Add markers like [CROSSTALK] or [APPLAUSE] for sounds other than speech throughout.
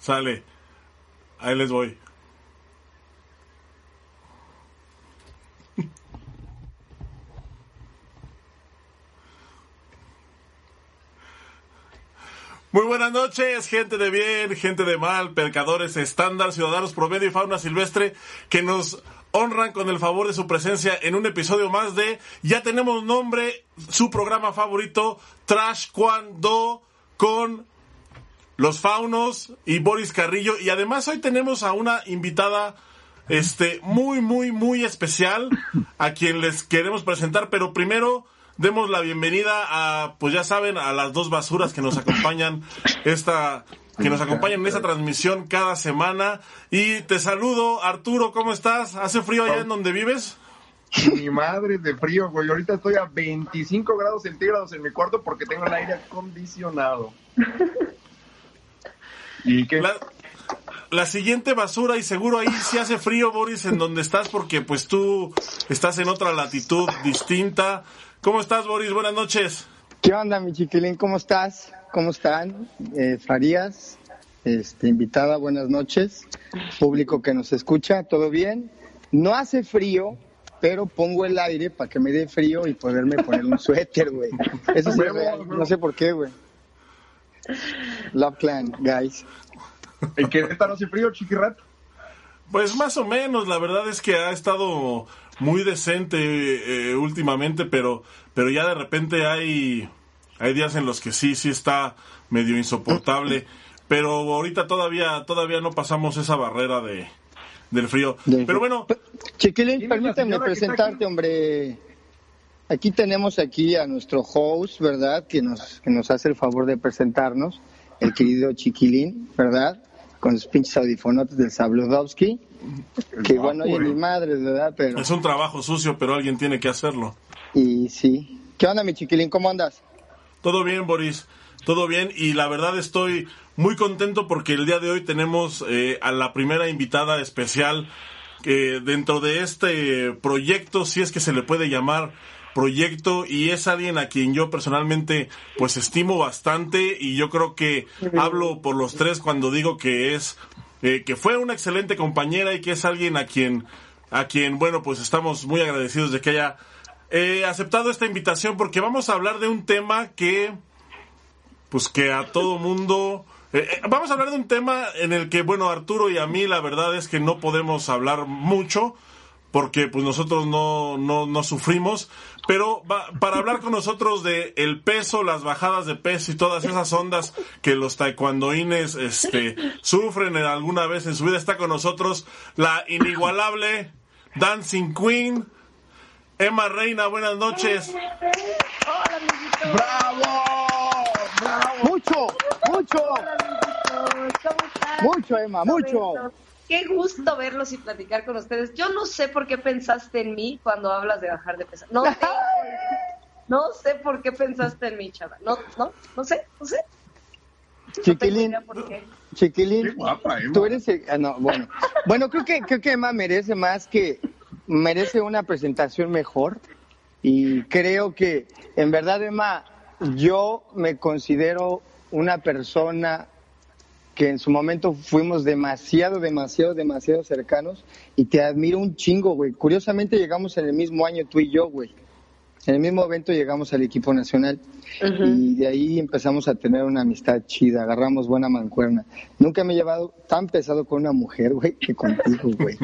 Sale. Ahí les voy. Muy buenas noches, gente de bien, gente de mal, percadores estándar, ciudadanos promedio y fauna silvestre que nos honran con el favor de su presencia en un episodio más de Ya tenemos nombre, su programa favorito, Trash Cuando, con los faunos y Boris Carrillo. Y además hoy tenemos a una invitada este muy, muy, muy especial a quien les queremos presentar, pero primero demos la bienvenida a, pues ya saben, a las dos basuras que nos acompañan esta que nos acompañan en esta transmisión cada semana. Y te saludo, Arturo, ¿cómo estás? ¿Hace frío allá en donde vives? Mi madre de frío, güey. Ahorita estoy a 25 grados centígrados en mi cuarto porque tengo el aire acondicionado. ¿Y qué? La, la siguiente basura, y seguro ahí sí hace frío, Boris, en donde estás, porque pues tú estás en otra latitud distinta. ¿Cómo estás, Boris? Buenas noches. ¿Qué onda, mi chiquilín? ¿Cómo estás? ¿Cómo están? Eh, Farías, este, invitada, buenas noches. Público que nos escucha, ¿todo bien? No hace frío, pero pongo el aire para que me dé frío y poderme poner un [LAUGHS] suéter, güey. Eso sí es real. No sé por qué, güey. Love Clan, guys. ¿En Querétaro hace frío, chiquirat? Pues más o menos, la verdad es que ha estado muy decente eh, últimamente, pero, pero ya de repente hay, hay días en los que sí, sí está medio insoportable. Pero ahorita todavía, todavía no pasamos esa barrera de, del frío. Pero bueno. Chiquilín, permíteme presentarte, hombre. Aquí tenemos aquí a nuestro host, ¿verdad? Que nos, que nos hace el favor de presentarnos, el querido Chiquilín, ¿verdad? Con sus pinches audifonotes del Sabludowski. Que igual no oye ni madre, ¿verdad? Pero... Es un trabajo sucio, pero alguien tiene que hacerlo. Y sí. ¿Qué onda, mi Chiquilín? ¿Cómo andas? Todo bien, Boris. Todo bien. Y la verdad estoy muy contento porque el día de hoy tenemos eh, a la primera invitada especial que dentro de este proyecto, si es que se le puede llamar proyecto y es alguien a quien yo personalmente pues estimo bastante y yo creo que hablo por los tres cuando digo que es eh, que fue una excelente compañera y que es alguien a quien a quien bueno pues estamos muy agradecidos de que haya eh, aceptado esta invitación porque vamos a hablar de un tema que pues que a todo mundo eh, vamos a hablar de un tema en el que bueno Arturo y a mí la verdad es que no podemos hablar mucho porque pues nosotros no, no, no sufrimos, pero va, para hablar con nosotros de el peso, las bajadas de peso y todas esas ondas que los taekwondoines este, sufren en alguna vez en su vida, está con nosotros la inigualable Dancing Queen, Emma Reina, buenas noches. Hola, ¡Bravo! ¡Bravo! Mucho, mucho, ¿Cómo están? mucho, Emma, mucho. Qué gusto verlos y platicar con ustedes. Yo no sé por qué pensaste en mí cuando hablas de bajar de peso. No sé. [LAUGHS] No sé por qué pensaste en mí, chava. No, no, no sé, no sé. Tengo Chiquilín, idea por qué. Chiquilín, Qué guapa, Emma. tú eres el- ah, no, bueno. Bueno, creo que creo que Emma merece más que merece una presentación mejor y creo que en verdad Emma yo me considero una persona que en su momento fuimos demasiado, demasiado, demasiado cercanos y te admiro un chingo, güey. Curiosamente llegamos en el mismo año tú y yo, güey. En el mismo evento llegamos al equipo nacional y de ahí empezamos a tener una amistad chida, agarramos buena mancuerna. Nunca me he llevado tan pesado con una mujer, güey, que contigo, güey.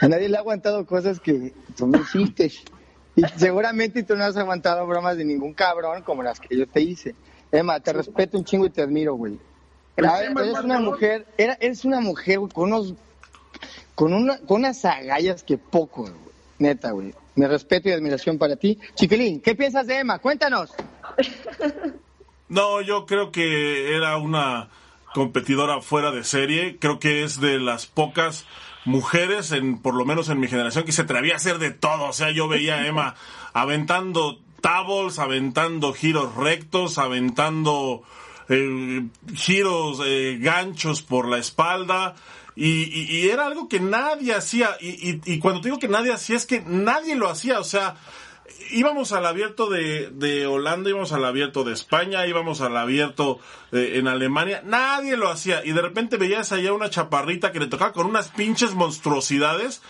A nadie le ha aguantado cosas que tú me hiciste. Y seguramente tú no has aguantado bromas de ningún cabrón como las que yo te hice. Emma, te respeto un chingo y te admiro, güey. Pero Eres Emma es más una mujer, era, eres una mujer güey, con unos, con una, con unas agallas que poco, güey. Neta, güey. Mi respeto y admiración para ti. Chiquilín, ¿qué piensas de Emma? Cuéntanos. [LAUGHS] No, yo creo que era una competidora fuera de serie. Creo que es de las pocas mujeres, en, por lo menos en mi generación, que se atrevía a hacer de todo. O sea, yo veía a Emma aventando tables, aventando giros rectos, aventando eh, giros, eh, ganchos por la espalda. Y, y- y era algo que nadie hacía. Y, cuando te digo que nadie hacía, es que nadie lo hacía. O sea, íbamos al abierto de, de Holanda, íbamos al abierto de España, íbamos al abierto de- en Alemania, nadie lo hacía y de repente veías allá una chaparrita que le tocaba con unas pinches monstruosidades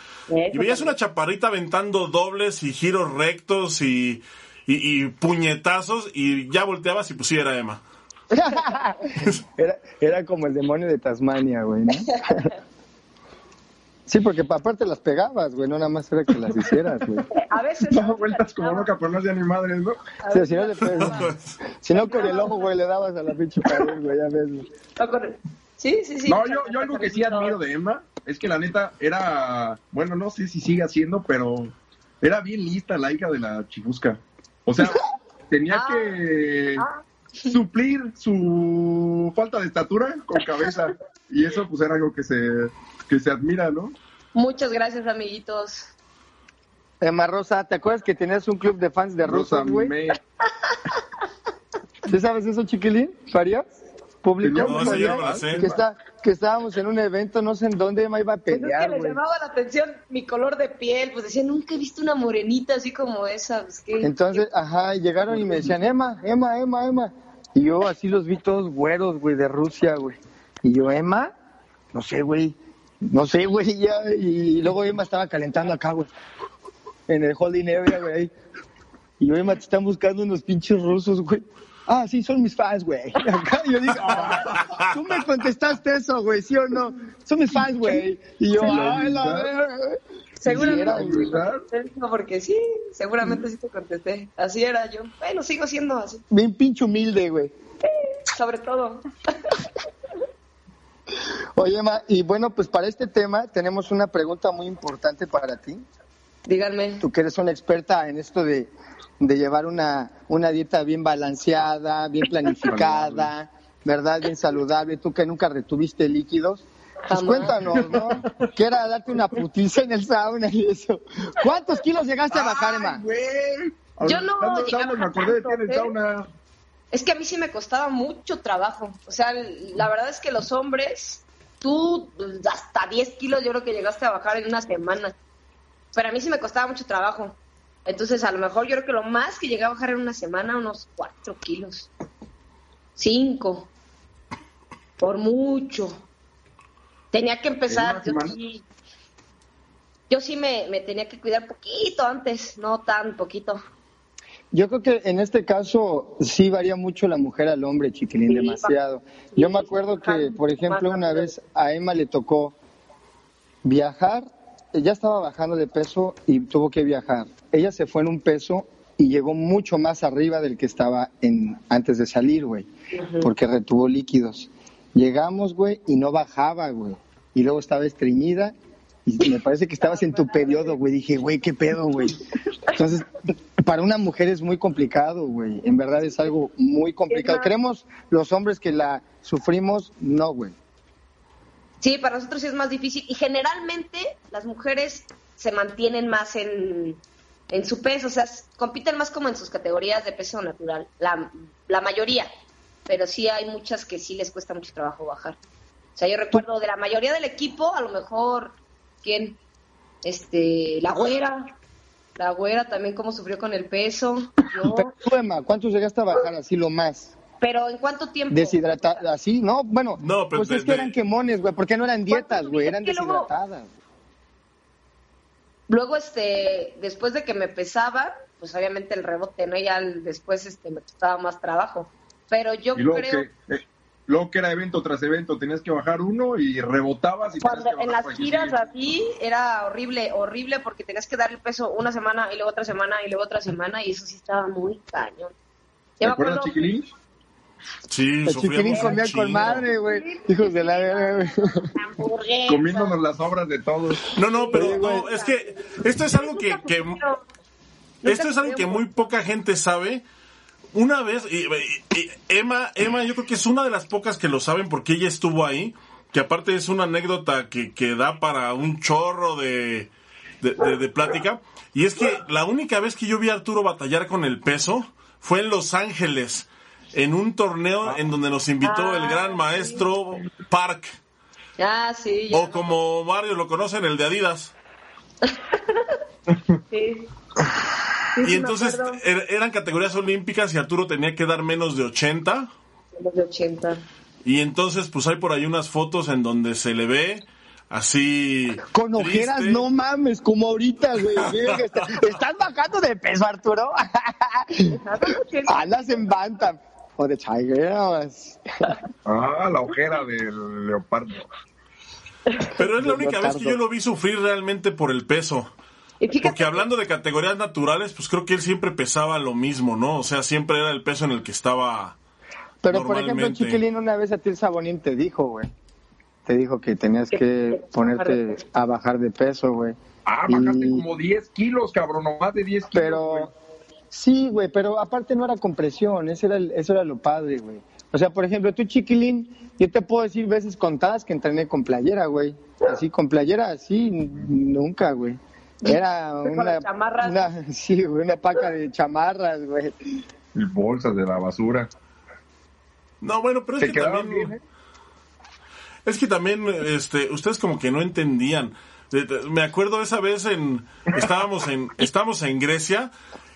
y veías una chaparrita aventando dobles y giros rectos y, y, y puñetazos y ya volteabas y pues sí era Emma. [LAUGHS] Era, era como el demonio de Tasmania, güey, ¿no? Sí, porque pa- aparte las pegabas, güey, no nada más era que las hicieras, güey. A veces. Daba vueltas como loca, pero no hacía ni madres, ¿no? Sí, si, no le pegas- si no con el ojo, güey, le dabas a la pinche pared, güey, ya ves. güey. No, con- Sí, sí, sí. No, yo, yo algo que sí admiro de Emma es que la neta era, bueno, no sé si sigue haciendo, pero era bien lista la hija de la chifusca. O sea, tenía Ah. que Ah. Suplir su falta de estatura con cabeza. Y eso pues era algo que se, que se admira, ¿no? Muchas gracias, amiguitos. Emma Rosa, ¿te acuerdas que tenías un club de fans de Rosa güey? me- [LAUGHS] ¿Sí sabes eso, chiquilín? ¿Farías? ¿Público? No, sí, yo que, está, que estábamos en un evento, no sé en dónde Emma iba a Pues es que pelear, güey. llamaba la atención mi color de piel. Pues decía, nunca he visto una morenita así como esa. Pues, ¿qué? Entonces, ajá, llegaron y me decían, Emma, Emma, Emma, Emma. Y yo así los vi todos güeros, güey, de Rusia, güey. Y yo, Emma, no sé, güey. No sé, güey, ya. Y luego Emma estaba calentando acá, güey. En el holding area, güey. Y yo, Emma, te están buscando unos pinches rusos, güey. Ah, sí, son mis fans, güey. [LAUGHS] Acá yo digo, ah, tú me contestaste eso, güey, ¿sí o no? Son mis fans, güey. Y yo, ay, la ¿verdad? verga. Seguramente porque sí, seguramente sí te contesté. Así era yo. Bueno, sigo siendo así, Bien pinche humilde, güey. sobre todo. Oye, Emma, y bueno, pues para este tema tenemos una pregunta muy importante para ti. Díganme. Tú que eres una experta en esto de, de llevar una, una dieta bien balanceada, bien [LAUGHS] planificada, ¿verdad? Bien saludable. Tú que nunca retuviste líquidos. Pues cuéntanos, ¿no? Que era darte una putiza en el sauna y eso. ¿Cuántos kilos llegaste a bajar, Emma? Yo no me de en el tanto, ¿eh? sauna. Es que a mí sí me costaba mucho trabajo. O sea, la verdad es que los hombres, tú hasta 10 kilos yo creo que llegaste a bajar en una semana. Pero a mí sí me costaba mucho trabajo. Entonces, a lo mejor yo creo que lo más que llegué a bajar en una semana, unos 4 kilos. 5. Por mucho. Tenía que empezar. ¿En Yo sí, yo sí me, me tenía que cuidar poquito antes, no tan poquito. Yo creo que en este caso sí varía mucho la mujer al hombre, chiquilín, Sí, demasiado. sí, Yo me acuerdo que, por ejemplo, una vez a Emma le tocó viajar, ella estaba bajando de peso y tuvo que viajar. Ella se fue en un peso y llegó mucho más arriba del que estaba en antes de salir, güey, porque retuvo líquidos. Llegamos, güey, y no bajaba, güey. Y luego estaba estreñida y me parece que estabas en tu periodo, güey. Dije, güey, qué pedo, güey. Entonces, para una mujer es muy complicado, güey. En verdad es algo muy complicado. Creemos los hombres que la sufrimos, no, güey. Sí, para nosotros sí es más difícil y generalmente las mujeres se mantienen más en, en su peso, o sea, compiten más como en sus categorías de peso natural, la, la mayoría, pero sí hay muchas que sí les cuesta mucho trabajo bajar. O sea, yo recuerdo de la mayoría del equipo, a lo mejor, ¿quién? Este, la güera, la güera también cómo sufrió con el peso, yo, [LAUGHS] Pero tú, Emma, ¿cuántos llegaste a bajar así lo más? pero ¿en cuánto tiempo? Deshidratada, así, ¿no? Bueno, No, pero pues de- es que de- eran quemones, güey, porque no eran dietas, güey, eran luego- deshidratadas. Luego, este, después de que me pesaba, pues obviamente el rebote, ¿no? Ya después este, me costaba más trabajo. Pero yo Y luego creo que, eh, luego que era evento tras evento, tenías que bajar uno y rebotabas y cuando que en las giras sí. así era horrible, horrible porque tenías que dar el peso una semana y luego otra semana y luego otra semana y eso sí estaba muy cañón. ¿Te acuerdas, acuerdo, chiquilín? Sí, El chiquilín con madre, güey. Hijos de la. Comiéndonos las obras de todos. No, no, pero no, es que esto es algo que, esto es algo que muy poca gente sabe. Una vez, y, Emma, Emma, yo creo que es una de las pocas que lo saben porque ella estuvo ahí, que aparte es una anécdota que, que da para un chorro de, de, de- de plática. Y es que la única vez que yo vi a Arturo batallar con el peso fue en Los Ángeles, en un torneo en donde nos invitó el Ah, gran maestro Park, Ah, sí, o como varios lo conocen, el de Adidas. [LAUGHS] sí. Sí, Y entonces er- eran categorías olímpicas y Arturo tenía que dar menos de 80. Los de 80. Y entonces, pues hay por ahí unas fotos en donde se le ve así. Con ojeras, triste. no mames, como ahorita, güey. [LAUGHS] Está- ¿Estás bajando de peso, Arturo? [LAUGHS] Andas en Bantam. O de Tigers. Ah, la ojera del leopardo. Pero es la única vez que yo lo vi sufrir realmente por el peso. Porque hablando de categorías naturales, pues creo que él siempre pesaba lo mismo, ¿no? O sea, siempre era el peso en el que estaba. Pero, por ejemplo. Chiquilín una vez a ti el Sabonín te dijo, güey. Te dijo que tenías Que- ponerte a bajar de peso, güey. Ah, bajaste Y- como 10 kilos, cabrón, no más de 10 kilos. Pero, sí, güey, pero aparte no era con presión, eso era, el- eso era lo padre, güey. O sea, por ejemplo, tú, Chiquilín, yo te puedo decir veces contadas que entrené con playera, güey. Así, con playera, así, nunca, güey. Era [LAUGHS] una, una- [LAUGHS] sí, una paca de chamarras, güey. Y bolsas de la basura. No, bueno, pero es que también. bien, ¿eh? Es que también, este, ustedes como que no entendían. Me acuerdo esa vez en, estábamos en, [LAUGHS] estábamos en Grecia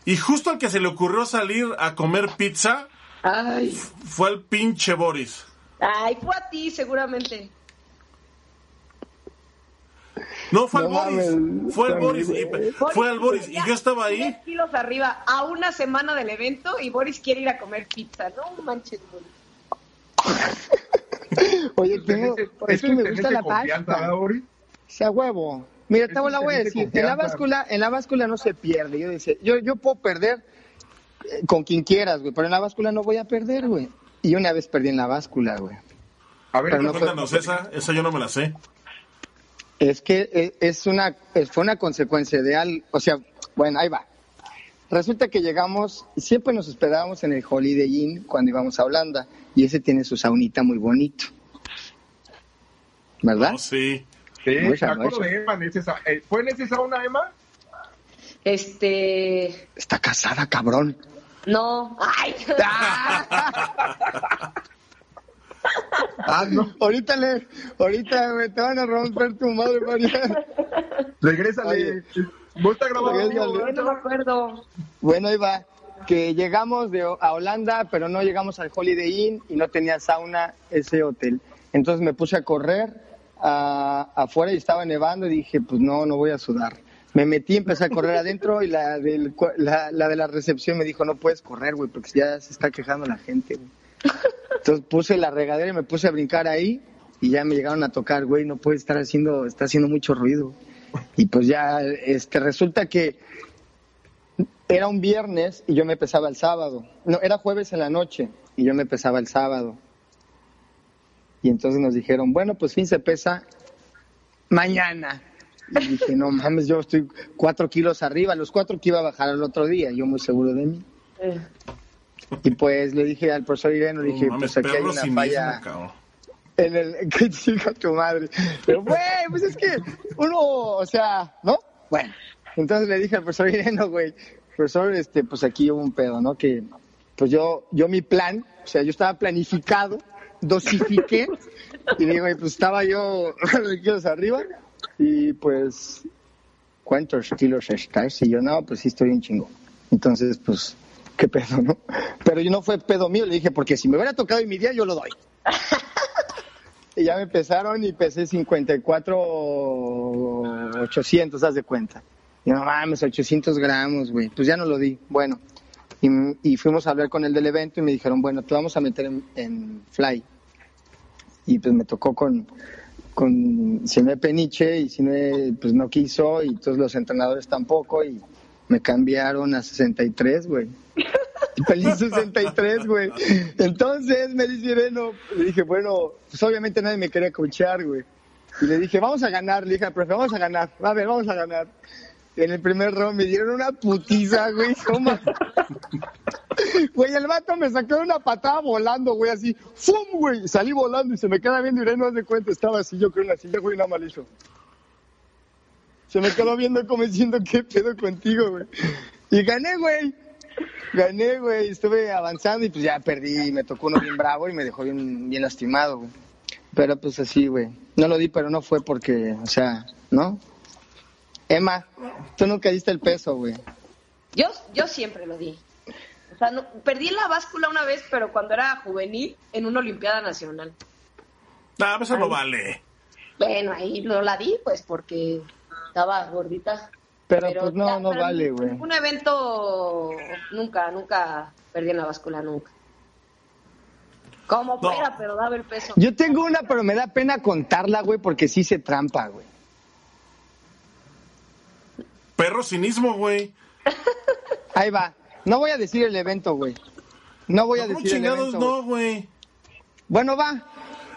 y justo al que se le ocurrió salir a comer pizza Ay, fue el pinche Boris. ay, fue a ti seguramente. No, fue No al Boris. mames, Fue al Boris. y- fue al Boris. Y yo estaba ahí. 10 kilos arriba a una semana del evento y Boris quiere ir a comer pizza. No manches, Boris. [LAUGHS] Oye, tengo, es que me gusta la pasta. Sea huevo. Mira, te la voy a decir. En la báscula, en la báscula no se pierde. Yo decía, yo, yo puedo perder eh, con quien quieras, güey, pero en la báscula no voy a perder, güey. Y una vez perdí en la báscula, güey. A ver, Pero no fue- Cuéntanos esa, esa yo no me la sé. Es que eh, es una, es- fue una consecuencia de algo, o sea, bueno, ahí va. Resulta que llegamos, siempre nos hospedábamos en el Holiday Inn cuando íbamos a Holanda, y ese tiene su saunita muy bonito. ¿Verdad? Sí. Sí, me acuerdo de Emma. en ese sa- eh, ¿Fue en ese sauna, Emma? Este. Está casada, cabrón. No. Ay. [LAUGHS] [LAUGHS] Ah, no. Ahorita le, ahorita güey, te van a romper tu madre, María. Regrésale. Amigo, Ay, no me acuerdo. Bueno, ahí va. Que llegamos de, a Holanda, pero no llegamos al Holiday Inn y no tenía sauna ese hotel. Entonces me puse a correr a- afuera y estaba nevando y dije, pues no, no voy a sudar. Me metí, empecé a correr adentro y la, del, cua- la, la de la recepción me dijo, no puedes correr, güey, porque ya se está quejando la gente, güey. Entonces puse la regadera y me puse a brincar ahí y ya me llegaron a tocar, güey, no puedes estar haciendo, está haciendo mucho ruido. Y pues ya, este, resulta que era un viernes y yo me pesaba el sábado. No, era jueves en la noche y yo me pesaba el sábado. Y entonces nos dijeron, bueno, pues fin se pesa mañana. Y dije, no mames, yo estoy cuatro kilos arriba, los cuatro que iba a bajar el otro día, yo muy seguro de mí. Eh, Y pues le dije al profesor Ireno, le dije, No pues aquí hay una falla cabrón. en el [LAUGHS] que chica tu madre. Pero güey, pues es que uno, o sea, ¿no? Bueno, entonces le dije al profesor Ireno, güey, profesor, este, pues aquí hubo un pedo, ¿no? Que pues yo, yo mi plan, o sea, yo estaba planificado, dosifiqué, y digo, güey, pues estaba yo [LAUGHS] kilos arriba, y pues, ¿cuántos kilos estás? Y yo, no, pues sí estoy un chingo. Entonces, pues, qué pedo, ¿no? Pero yo no fue pedo mío, le dije, porque si me hubiera tocado en mi día, yo lo doy. Y ya me pesaron y pesé 54 800, haz de cuenta. Y no mames, 800 gramos, güey. Pues ya no lo di. Bueno, y, y fuimos a hablar con el del evento y me dijeron, bueno, te vamos a meter en, en Fly. Y pues me tocó con, con Siné Peniche y Siné pues no quiso y todos los entrenadores tampoco y me cambiaron a 63, güey. [LAUGHS] Feliz 63, güey. Entonces me dice Ireno, le dije, bueno, pues obviamente nadie me quería coachear, güey. Y le dije, vamos a ganar, le dije al profe, vamos a ganar, a ver, vamos a ganar. En el primer round me dieron una putiza, güey, ¿cómo? [LAUGHS] Güey, el vato me sacó una patada volando, güey, así, ¡fum, güey! Salí volando y se me queda viendo Ireno, haz de cuenta, estaba así, yo creo, en la silla, güey, nada mal hizo. Se me quedó viendo como diciendo, ¿qué pedo contigo, güey? Y gané, güey. Gané, güey. Estuve avanzando y pues ya perdí. y Me tocó uno bien bravo y me dejó bien, bien lastimado, güey. Pero pues así, güey. No lo di, pero no fue porque, o sea, ¿no? Emma, tú nunca diste el peso, güey. Yo, yo siempre lo di. O sea, no- perdí la báscula una vez, pero cuando era juvenil, en una Olimpiada Nacional. Pues eso no vale. Bueno, ahí no la di, pues, porque estaba gordita. Pero, pues no, ya, no vale, güey. Un evento, nunca, nunca perdí en la báscula, nunca. Como No. fuera, pero daba el peso. Yo tengo una, pero me da pena contarla, güey, porque sí se trampa, güey. Perro cinismo, güey. Ahí va. No voy a decir el evento, güey. No voy a ¿Cómo decir el evento. no, güey? Bueno, va.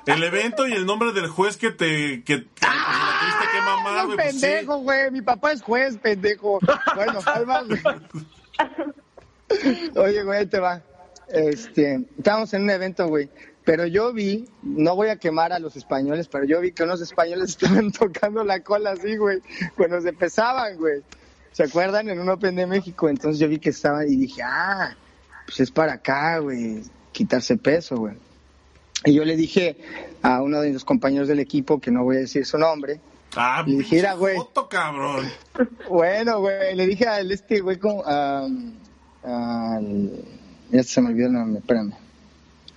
El evento y el nombre del juez que te... Que, que Ah, güey. pues pendejo, güey. Mi papá es juez, pendejo. Bueno, [LAUGHS] güey. Oye, güey, ahí te va. Este, estábamos en un evento, güey. Pero yo vi, no voy a quemar a los españoles, pero yo vi que unos españoles [LAUGHS] estaban tocando la cola así, güey, cuando se pesaban, güey. ¿Se acuerdan? En un Open de México. Entonces yo vi que estaban y dije, ah, pues es para acá, güey, quitarse peso, güey. Y yo le dije a uno de los compañeros del equipo, que no voy a decir su nombre, Ah, Y dije, "Mira, güey". foto, cabrón. bueno, güey, le dije al este güey como... am, al- ya se me olvidó el nombre, espérame.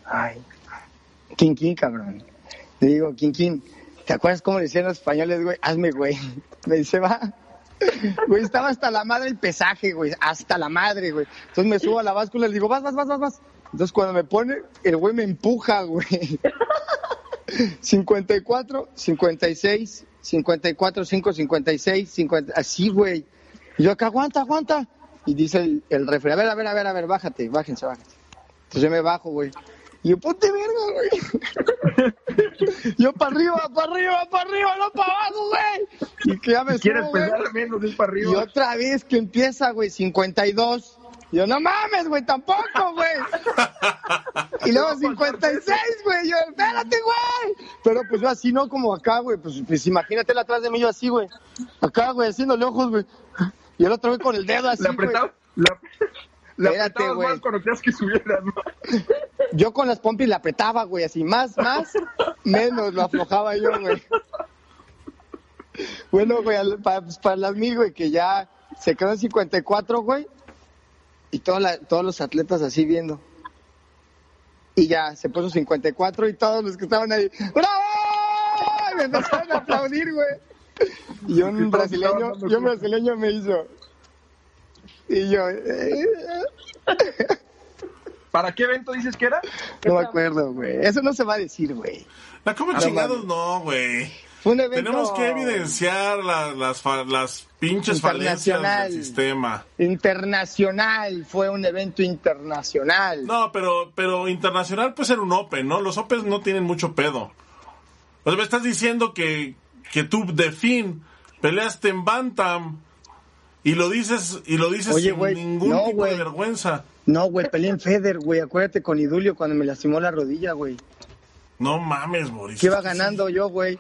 Ay. Quinquín, cabrón. Le digo, Quinquín, ¿te acuerdas cómo le decían los españoles, güey? Hazme, güey. [LAUGHS] Me dice, va. Güey, estaba hasta la madre el pesaje, güey. Hasta la madre, güey. Entonces me subo a la báscula y le digo, vas, vas, vas, vas, vas. Entonces cuando me pone, el güey me empuja, güey. [LAUGHS] 54, 56, 54, 5, 56, 50, así, güey. Y yo acá, aguanta, aguanta. Y dice el, el refri, a ver, a ver, a ver, a ver, bájate, bájense, bájense. Entonces yo me bajo, güey. Y yo, ponte verga, güey. [LAUGHS] yo para arriba, para arriba, para arriba, no para abajo, güey. Y que ya me Si quieres subo, güey. menos, es para Y arriba. otra vez que empieza, güey, 52. Yo, no mames, güey, tampoco, güey. Y luego 56, güey. Yo, espérate, güey. Pero pues yo así, no como acá, güey. Pues, pues imagínate atrás de mí, yo así, güey. Acá, güey, haciéndole ojos, güey. Y el otro, güey, con el dedo así, güey. apretaba, la, le Espérate, apretabas güey. más cuando querías que subieras, ¿no? Yo con las pompis la apretaba, güey, así, más, más, menos lo aflojaba yo, güey. Bueno, güey, pues, para las mil, güey, que ya se quedó en 54, güey, y toda la- todos los atletas así viendo. Y ya, se puso 54 y todos los que estaban ahí, ¡bravo! Y me empezaron a aplaudir, güey. Y un brasileño, y un brasileño me hizo. Y yo, eh, ¿Para qué evento dices que era? no me acuerdo, güey. Eso no se va a decir, güey. Ah, chingados no, güey. Fue un evento Tenemos que evidenciar la- las, las pinches falencias del sistema. internacional, fue un evento internacional. No, pero, pero internacional puede ser un Open, ¿no? Los Opens no tienen mucho pedo. O sea, me estás diciendo que, que tú de fin peleaste en Bantam y lo dices, y lo dices Oye, sin ningún no, tipo de vergüenza. No, güey, peleé en Feder, güey. Acuérdate con Idulio cuando me lastimó la rodilla, güey. No mames, Boris. Que iba ganando yo, güey.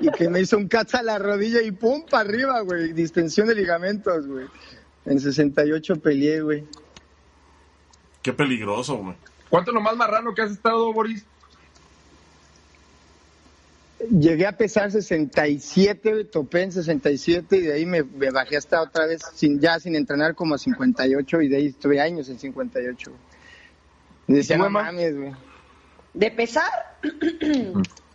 Y que me hizo un catch a la rodilla y pum, para arriba, güey. Distensión de ligamentos, güey. En 68 peleé, güey. Qué peligroso, güey. ¿Cuánto es lo más marrano que has estado, Boris? Llegué a pesar 67, topé en 67 y de ahí me, me bajé hasta otra vez, sin, ya sin entrenar, como a 58 y de ahí estuve años en 58. güey. Decía, ¿Y tú, no mames, güey. De pesar, [CLEARS THROAT]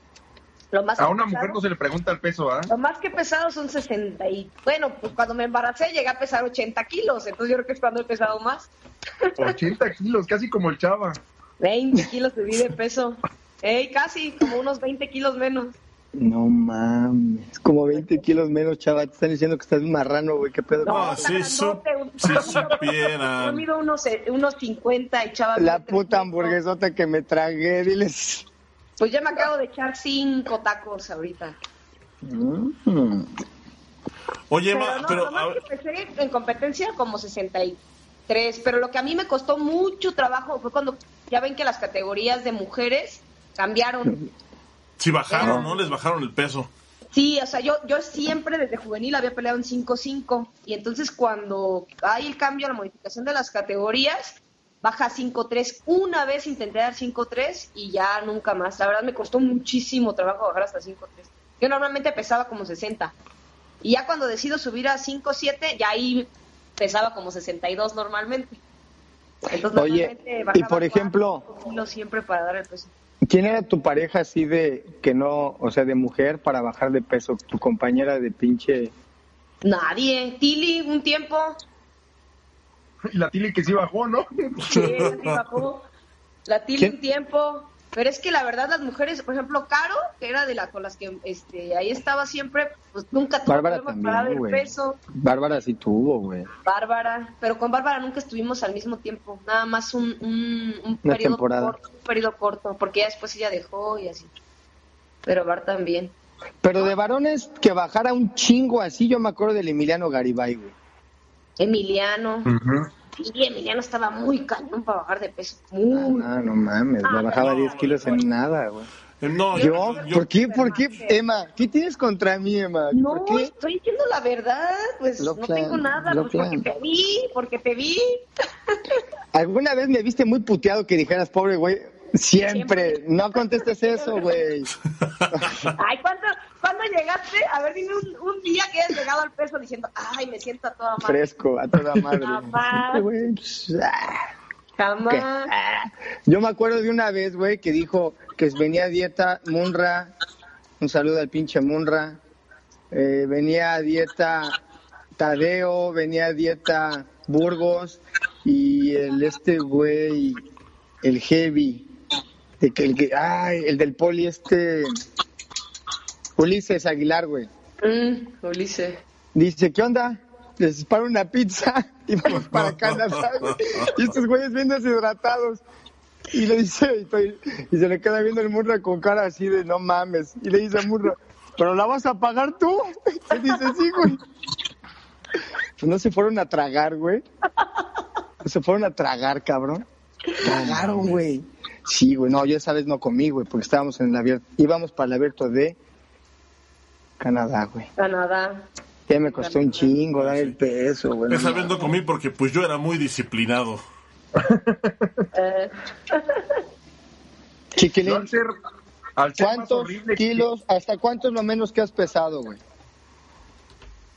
lo más A una pesado- mujer no se le pregunta el peso, ¿ah? Lo más que pesado son 60 y... Bueno, pues cuando me embaracé llegué a pesar 80 kilos, entonces yo creo que es cuando he pesado más. [LAUGHS] 80 kilos, casi como el chava. 20 kilos subí de peso. Ey, casi, como unos 20 kilos menos. No mames. Como 20 kilos menos, chava. Te están diciendo que estás un marrano, güey. ¿Qué pedo? No, está sí, su- si Yo supieran. mido unos, eh, unos 50 y chava... La puta 300. hamburguesota que me tragué, diles. Pues ya me acabo de echar cinco tacos ahorita. Mm. Oye, Pero Emma, no, pero a que pesé en competencia como 63, pero lo que a mí me costó mucho trabajo fue cuando ya ven que las categorías de mujeres cambiaron. si bajaron, ¿no? Les bajaron el peso. Sí, o sea, yo, yo siempre desde juvenil había peleado en 5-5 y entonces cuando hay el cambio, la modificación de las categorías, baja a 5-3. Una vez intenté dar 5-3 y ya nunca más. La verdad me costó muchísimo trabajo bajar hasta 5-3. Yo normalmente pesaba como 60. Y ya cuando decido subir a 5-7, ya ahí pesaba como 62 normalmente. Entonces, Oye, normalmente y por ejemplo- siempre para dar el peso. ¿Quién era tu pareja así de que no, o sea, de mujer para bajar de peso? Tu compañera de pinche. Nadie. Tili, un tiempo. [LAUGHS] Y la Tili que sí bajó, ¿no? Sí, bajó. La Tili un tiempo. Pero es que la verdad las mujeres, por ejemplo, Caro, que era de la con las que este ahí estaba siempre, pues nunca tuvo Bárbara problemas para dar también, el peso. Bárbara sí tuvo, güey. Bárbara, pero con Bárbara nunca estuvimos al mismo tiempo, nada más un, un, un Una periodo temporada. corto, un periodo corto, porque ya después ella dejó y así. Pero Bar también. Pero de varones que bajara un chingo así, yo me acuerdo del Emiliano Garibay, güey. Emiliano, sí, Emiliano estaba muy cañón para bajar de peso, muy. Ah, no mames, me Ah, bajaba no, 10 kilos en nada, güey. Eh, No, ¿Yo? yo- ¿Por qué? ¿Por qué? Emma, ¿qué tienes contra mí, Emma? No, ¿Por qué? estoy diciendo la verdad, pues Lo no plan, tengo nada, lo pues porque te vi, porque te vi. ¿Alguna vez me viste muy puteado que dijeras, pobre güey? Siempre. No contestes eso, güey. Ay, ¿cuándo, ¿cuándo llegaste? A ver, dime un, un día que hayas llegado al peso diciendo, ay, me siento a toda madre. Fresco, a toda madre. Jamás. Ah. Yo me acuerdo de una vez, güey, que dijo que venía a dieta Munra. Un saludo al pinche Munra. Eh, venía a dieta Tadeo, venía a dieta Burgos y el este güey, el Heavy. De que el que, ay, el del poli este Ulises Aguilar, güey. Mm, Ulises. Dice, ¿qué onda? Les disparo una pizza [LAUGHS] y vamos para Canadá, güey. Y estos güeyes bien deshidratados. Y le dice, y se le queda viendo el Murra con cara así de no mames. Y le dice a Murra, ¿pero la vas a pagar tú? [LAUGHS] Y dice, sí, güey. Pues no se fueron a tragar, güey. No se fueron a tragar, cabrón. Tragaron, güey. Sí, güey. No, yo esa vez no comí, güey, porque estábamos en el abierto. Íbamos para el abierto de Canadá, güey. Canadá. Ya me costó un chingo dar el peso, güey. esa vez no comí porque pues yo era muy disciplinado. Eh, [LAUGHS] Chiquilín, al ser, al ser más ¿cuántos horrible que- kilos, hasta cuánto es lo menos que has pesado, güey?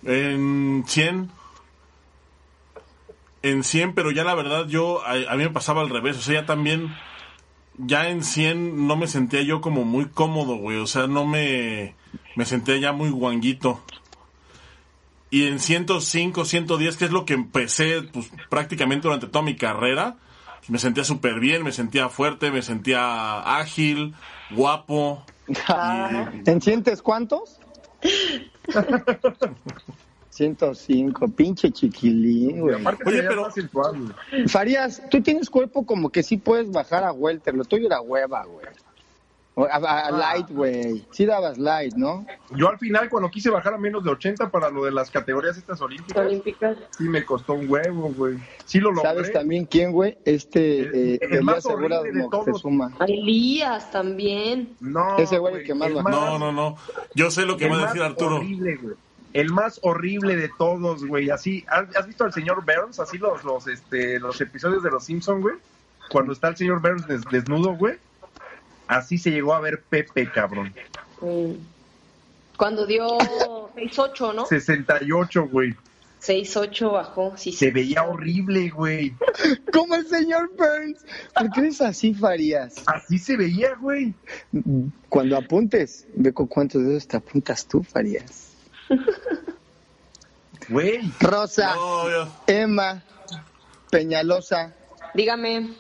En 100. En 100, pero ya la verdad yo, a, a mí me pasaba al revés. O sea, ya también, ya en 100 no me sentía yo como muy cómodo, güey. O sea, no me, me sentía ya muy guanguito. Y en 105, 110, que es lo que empecé pues, prácticamente durante toda mi carrera, pues, me sentía súper bien, me sentía fuerte, me sentía ágil, guapo. [LAUGHS] Y- ¿En sientes cuántos? [LAUGHS] 105, pinche chiquilín, güey. Oye, pero-. Farías, tú tienes cuerpo como que sí puedes bajar a welter, lo tuyo era hueva, güey. A, a- a light, güey. Sí dabas light, ¿no? Yo al final, cuando quise bajar a menos de 80 para lo de las categorías estas olímpicas, olímpicas. sí me costó un huevo, güey. Sí lo logré. ¿Sabes también quién, güey? Este, El- eh, el Elías más Segura de Moctezuma. Elías también. No, Ese güey el que más bajó. No, no, no. Yo sé lo que va a decir Arturo. horrible, güey. El más horrible de todos, güey. Así, ¿has, visto al señor Burns? Así los, los, este, los episodios de Los Simpson, güey. Cuando está el señor Burns des- desnudo, güey. Así se llegó a ver Pepe, cabrón. Cuando dio 6-8, ¿no? 68, güey. 6-8 bajó. Sí, Se sí. veía horrible, güey. Como el señor Burns. ¿Por qué eres así, Farías? Así se veía, güey. Cuando apuntes, ve con cuántos dedos te apuntas tú, Farías. Güey. Rosa, No, Emma, Peñalosa, Dígame.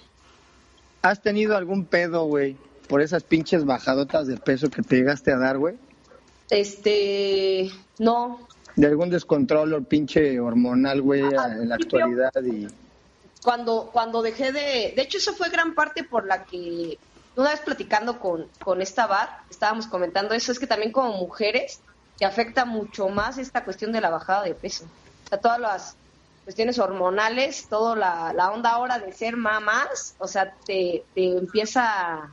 ¿has tenido algún pedo, güey? Por esas pinches bajadotas de peso que te llegaste a dar, güey. Este. No. De algún descontrol o pinche hormonal, güey, en la actualidad y... Cuando, cuando dejé de. De hecho, eso fue gran parte por la que. Una vez platicando con, con esta bar, estábamos comentando eso, es que también como mujeres te afecta mucho más esta cuestión de la bajada de peso. O sea, todas las cuestiones hormonales, toda la, la onda ahora de ser mamás, o sea, te, te empieza a,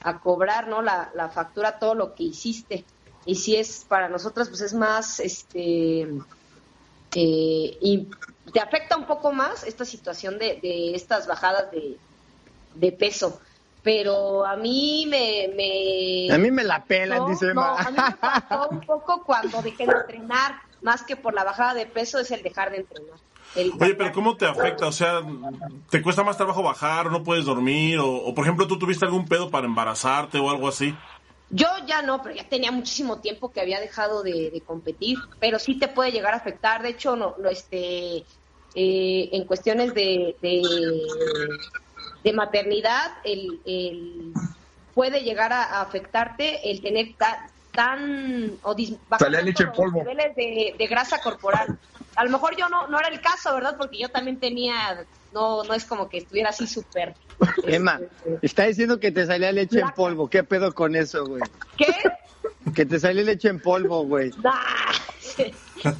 a cobrar, ¿no? La, la factura, todo lo que hiciste. Y si es para nosotras, pues es más, este, eh, y te afecta un poco más esta situación de, de estas bajadas de, de peso. Pero a mí me... me A mí me la pelan, no, dice no, Emma. a mí me pasó un poco cuando dejé de entrenar. Más que por la bajada de peso es el dejar de entrenar. el Oye, pero ¿cómo te afecta? O sea, ¿te cuesta más trabajo bajar, no puedes dormir? O, o, por ejemplo, ¿tú tuviste algún pedo para embarazarte o algo así? Yo ya no, pero ya tenía muchísimo tiempo que había dejado de, de competir, pero sí te puede llegar a afectar. De hecho, no, no este, eh, en cuestiones de, de, de maternidad, el, el, puede llegar a, a afectarte el tener ta, tan o dis, leche polvo. niveles de, de, grasa corporal. A lo mejor yo no, no era el caso, ¿verdad? Porque yo también tenía, no, no es como que estuviera así súper. [LAUGHS] Emma, está diciendo que te salía leche en polvo. ¿Qué pedo con eso, güey? ¿Qué? Que te salía leche en polvo, güey. [LAUGHS] Nah.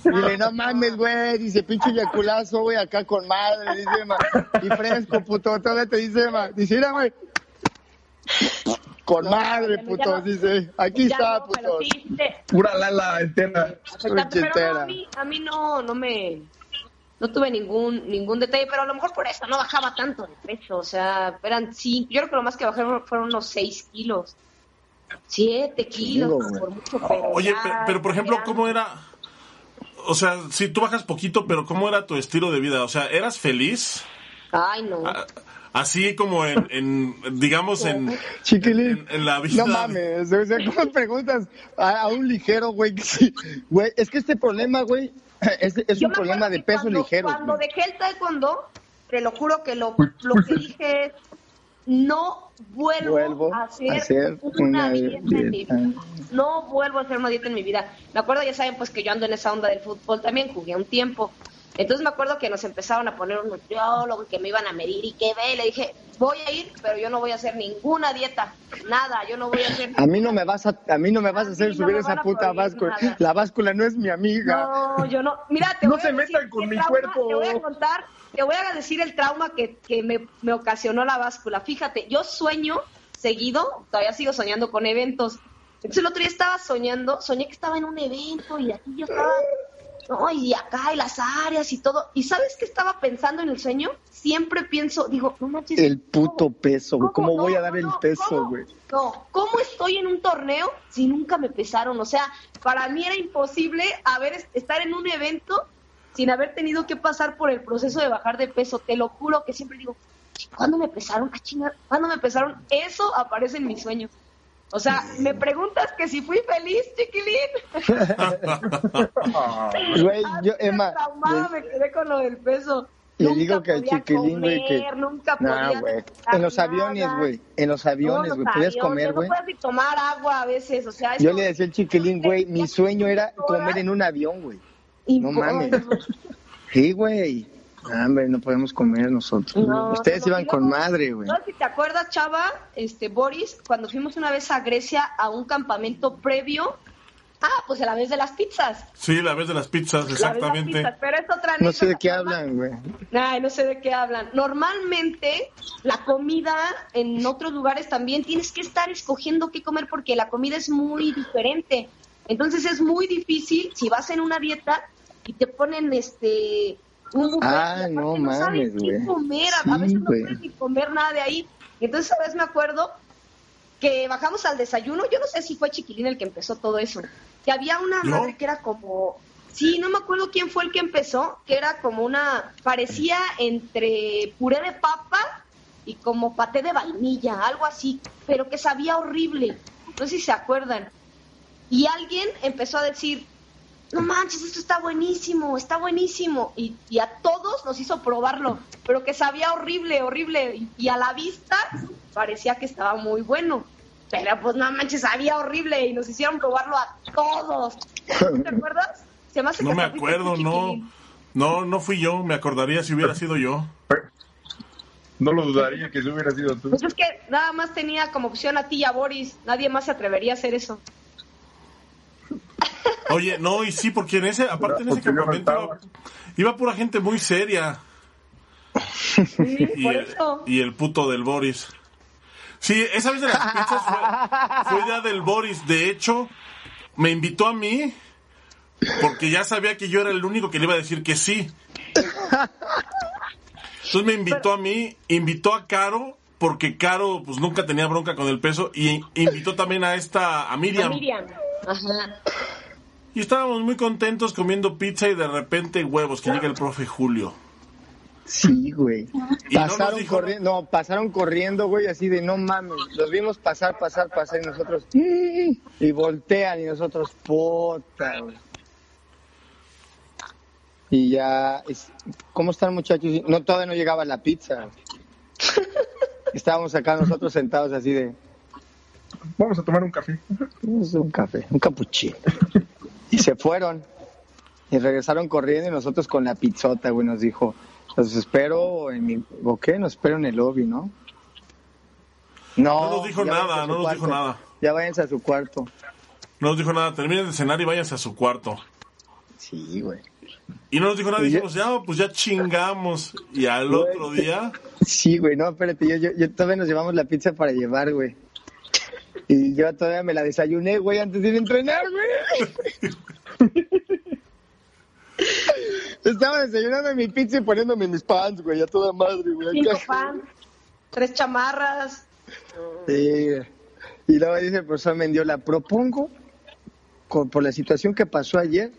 Dile, no mames, güey. Dice, pinche yaculazo, güey, acá con madre. Dice, Emma. Y fresco, puto. Todavía te dice, Emma. Dice, mira, güey. Con No, madre, puto. no. Dice, aquí está, puto. sí, Pura lala entera. pero a mí, a mí no, no me, no tuve ningún, ningún detalle, pero a lo mejor por eso no bajaba tanto de peso, o sea, eran cinco, yo creo que lo más que bajé fueron unos seis kilos, siete kilos, Digo, güey. por mucho, pero Oye, ya pero, pero, por ejemplo, ¿cómo era? O sea, si tú bajas poquito, pero ¿cómo era tu estilo de vida? O sea, ¿eras feliz? Ay, no. A- Así como en, en digamos, en, Chiquilín. en, en la vida. No mames, o sea, ¿cómo preguntas a, a un ligero, güey? sí? Güey, es que este problema, güey, es, un problema de peso cuando, ligero. Cuando güey. dejé el taekwondo, te lo juro que lo, lo que dije es, no vuelvo, Vuelvo a hacer, a hacer una, una dieta, en mi vida. No vuelvo a hacer una dieta en mi vida. Me acuerdo, ya saben, pues que yo ando en esa onda del fútbol también, jugué un tiempo. Entonces me acuerdo que nos empezaron a poner un nutriólogo y que me iban a medir y que ve. Le dije, voy a ir, pero yo no voy a hacer ninguna dieta. Nada, yo no voy a hacer A mí no me vas a, a mí no me vas a A hacer no subir me esa puta báscula. nada. La báscula no es mi amiga. No, yo no. Mira, te No voy se a decir metan con mi trauma- cuerpo. Te voy a contar, te voy a decir el trauma que, que me, me ocasionó la báscula. Fíjate, yo sueño seguido, todavía sigo soñando con eventos. Entonces el otro día estaba soñando, soñé que estaba en un evento y aquí yo estaba, no, y acá y las áreas y todo. ¿Y sabes qué estaba pensando en el sueño? Siempre pienso, digo, no manches. El puto ¿cómo- peso. ¿Cómo no, voy a no, dar el peso, ¿cómo? güey? No, ¿cómo estoy en un torneo si nunca me pesaron? O sea, para mí era imposible haber estar en un evento sin haber tenido que pasar por el proceso de bajar de peso. Te lo juro que siempre digo, ¿cuándo me pesaron? Ah, chinga, ¿cuándo me pesaron? Eso aparece en mis sueños. O sea, me preguntas que si fui feliz, chiquilín. [LAUGHS] Güey, yo, Emma, traumada me quedé con lo del peso. Le Nunca digo que al chiquilín, güey, que- comer, Nunca nah, podía En los aviones, güey. En los aviones, No, güey. Podías aviones, comer, güey. No puedes ni tomar agua a veces, o sea... Yo le decía al chiquilín, güey, mi sueño era comer en un avión, güey. Y- no mames. Sí, güey. Hombre, no podemos comer nosotros. No, Ustedes no, iban con madre, güey. No si te acuerdas, Chava, este, Boris, cuando fuimos una vez a Grecia a un campamento previo. Ah, pues a la vez de las pizzas. Sí, la vez de las pizzas, La vez de las exactamente. pizzas, pero es otra No sé de qué hablan, güey. Ay, no sé de qué hablan. Normalmente la comida en otros lugares también tienes que estar escogiendo qué comer porque la comida es muy diferente. Entonces es muy difícil si vas en una dieta y te ponen este un buffet, Ah, y no sabes mames, qué güey. comer, a- veces no puedes ni comer nada de ahí. Entonces a veces me acuerdo que bajamos al desayuno, yo no sé si fue Chiquilín el que empezó todo eso, que había una madre que era como, sí, no me acuerdo quién fue el que empezó, que era como una, parecía entre puré de papa y como paté de vainilla, algo así, pero que sabía horrible, no sé si se acuerdan. Y alguien empezó a decir, no manches, esto está buenísimo, está buenísimo. Y, y a todos nos hizo probarlo, pero que sabía horrible, horrible. Y, y a la vista parecía que estaba muy bueno. Pero pues no manches, sabía horrible y nos hicieron probarlo a todos. ¿Te [LAUGHS] acuerdas? Se me hace No que me acuerdo, no. No, no fui yo, me acordaría si hubiera sido yo. No lo dudaría que si hubiera sido tú. Pues es que nada más tenía como opción a ti y a Boris. Nadie más se atrevería a hacer eso. Oye, no, y sí, porque en ese, aparte en ese campamento iba, iba pura gente muy seria. Sí, Y por el, eso. y el puto del Boris. Sí, esa vez de las pizzas fue, fue idea del Boris. De hecho, me invitó a mí porque ya sabía que yo era el único que le iba a decir que sí. Entonces me invitó a mí, invitó a Caro, porque Caro pues nunca tenía bronca con el peso, y invitó también a esta, a A Miriam. Miriam. Ajá. Y estábamos muy contentos comiendo pizza y de repente huevos, que llega el profe Julio. Sí, güey. No Pasaron dijo corriendo, no, pasaron corriendo, güey, así de no mames. Los vimos pasar, pasar, pasar y nosotros y voltean y nosotros puta, güey. Y ya, es- ¿cómo están muchachos? No, todavía no llegaba la pizza. [LAUGHS] Estábamos acá nosotros sentados así de, Vamos a tomar un café. un café, un capuchino. [LAUGHS] Y se fueron. Y regresaron corriendo y nosotros con la pizzota, güey, nos dijo, los espero en mi, ¿o qué? Nos espero en el lobby, ¿no? No, No nos dijo nada, no nos dijo nada. Ya váyanse a su cuarto. No nos dijo nada, terminen de cenar y váyanse a su cuarto. Sí, güey. Y no nos dijo nada, dijimos, ya, pues ya chingamos. Y al Güey. otro día, [LAUGHS] Sí, güey, no, espérate, yo, yo, yo todavía nos llevamos la pizza para llevar, güey. Y yo todavía me la desayuné, güey, antes de ir a entrenar, güey. Estaba desayunando mi pizza y poniéndome mis pants, güey, a toda madre, güey. Cinco acá. pan, tres chamarras. Sí. Y luego dice el profesor Mendio, la propongo con- por la situación que pasó ayer.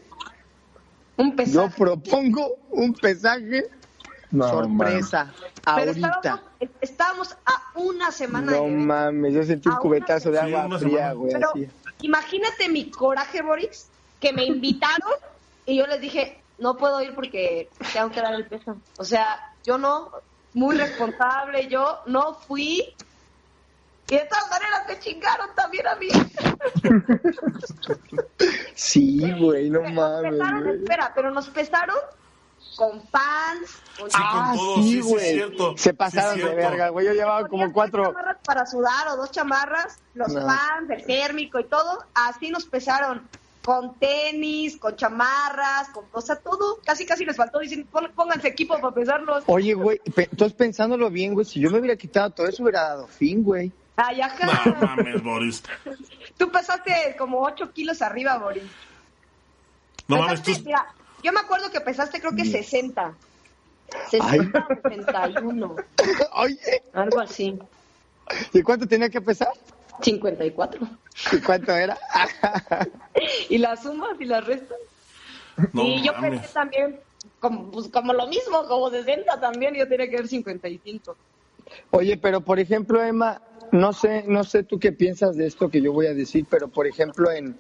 Un Yo pesaje. propongo un pesaje No, sorpresa, ahorita. Estábamos, a una semana No de mames, yo sentí un A cubetazo de Sí, agua fría, güey, Pero así. imagínate mi coraje, Boris, que me invitaron y yo les dije, no puedo ir porque tengo que dar el peso. O sea, yo no, muy responsable, yo no fui. Y de todas maneras me chingaron también a mí. [LAUGHS] Sí, güey, no Nos mames, pesaron, espera, pero nos pesaron con pants, con Sí, con Ah, todo, sí, sí, sí, güey. cierto. Se Sí, pasaron de verga, güey. Yo llevaba como cuatro. chamarras para sudar o dos chamarras, los No. pants, el térmico y todo, así nos pesaron. Con tenis, con chamarras, con o sea, todo, casi casi les faltó. Dicen, "Pon- pónganse equipo para pesarlos. Oye, güey, pe- entonces pensándolo bien, güey, si yo me hubiera quitado todo eso, hubiera dado fin, güey. Ay, ajá. No mames, Boris. Tú pesaste como 8 kilos arriba, Boris. No mames, tú. mira, yo me acuerdo que pesaste creo que 60. Ay. 60, 61, Oye, algo así. ¿y cuánto tenía que pesar? 54. ¿Y cuánto era? [LAUGHS] Y las sumas y las restas. No y yo mames. pensé también, como, pues, como lo mismo, como 60 también, yo tenía que ver 55. Oye, pero por ejemplo, Emma, no sé, no sé tú qué piensas de esto que yo voy a decir, pero por ejemplo en,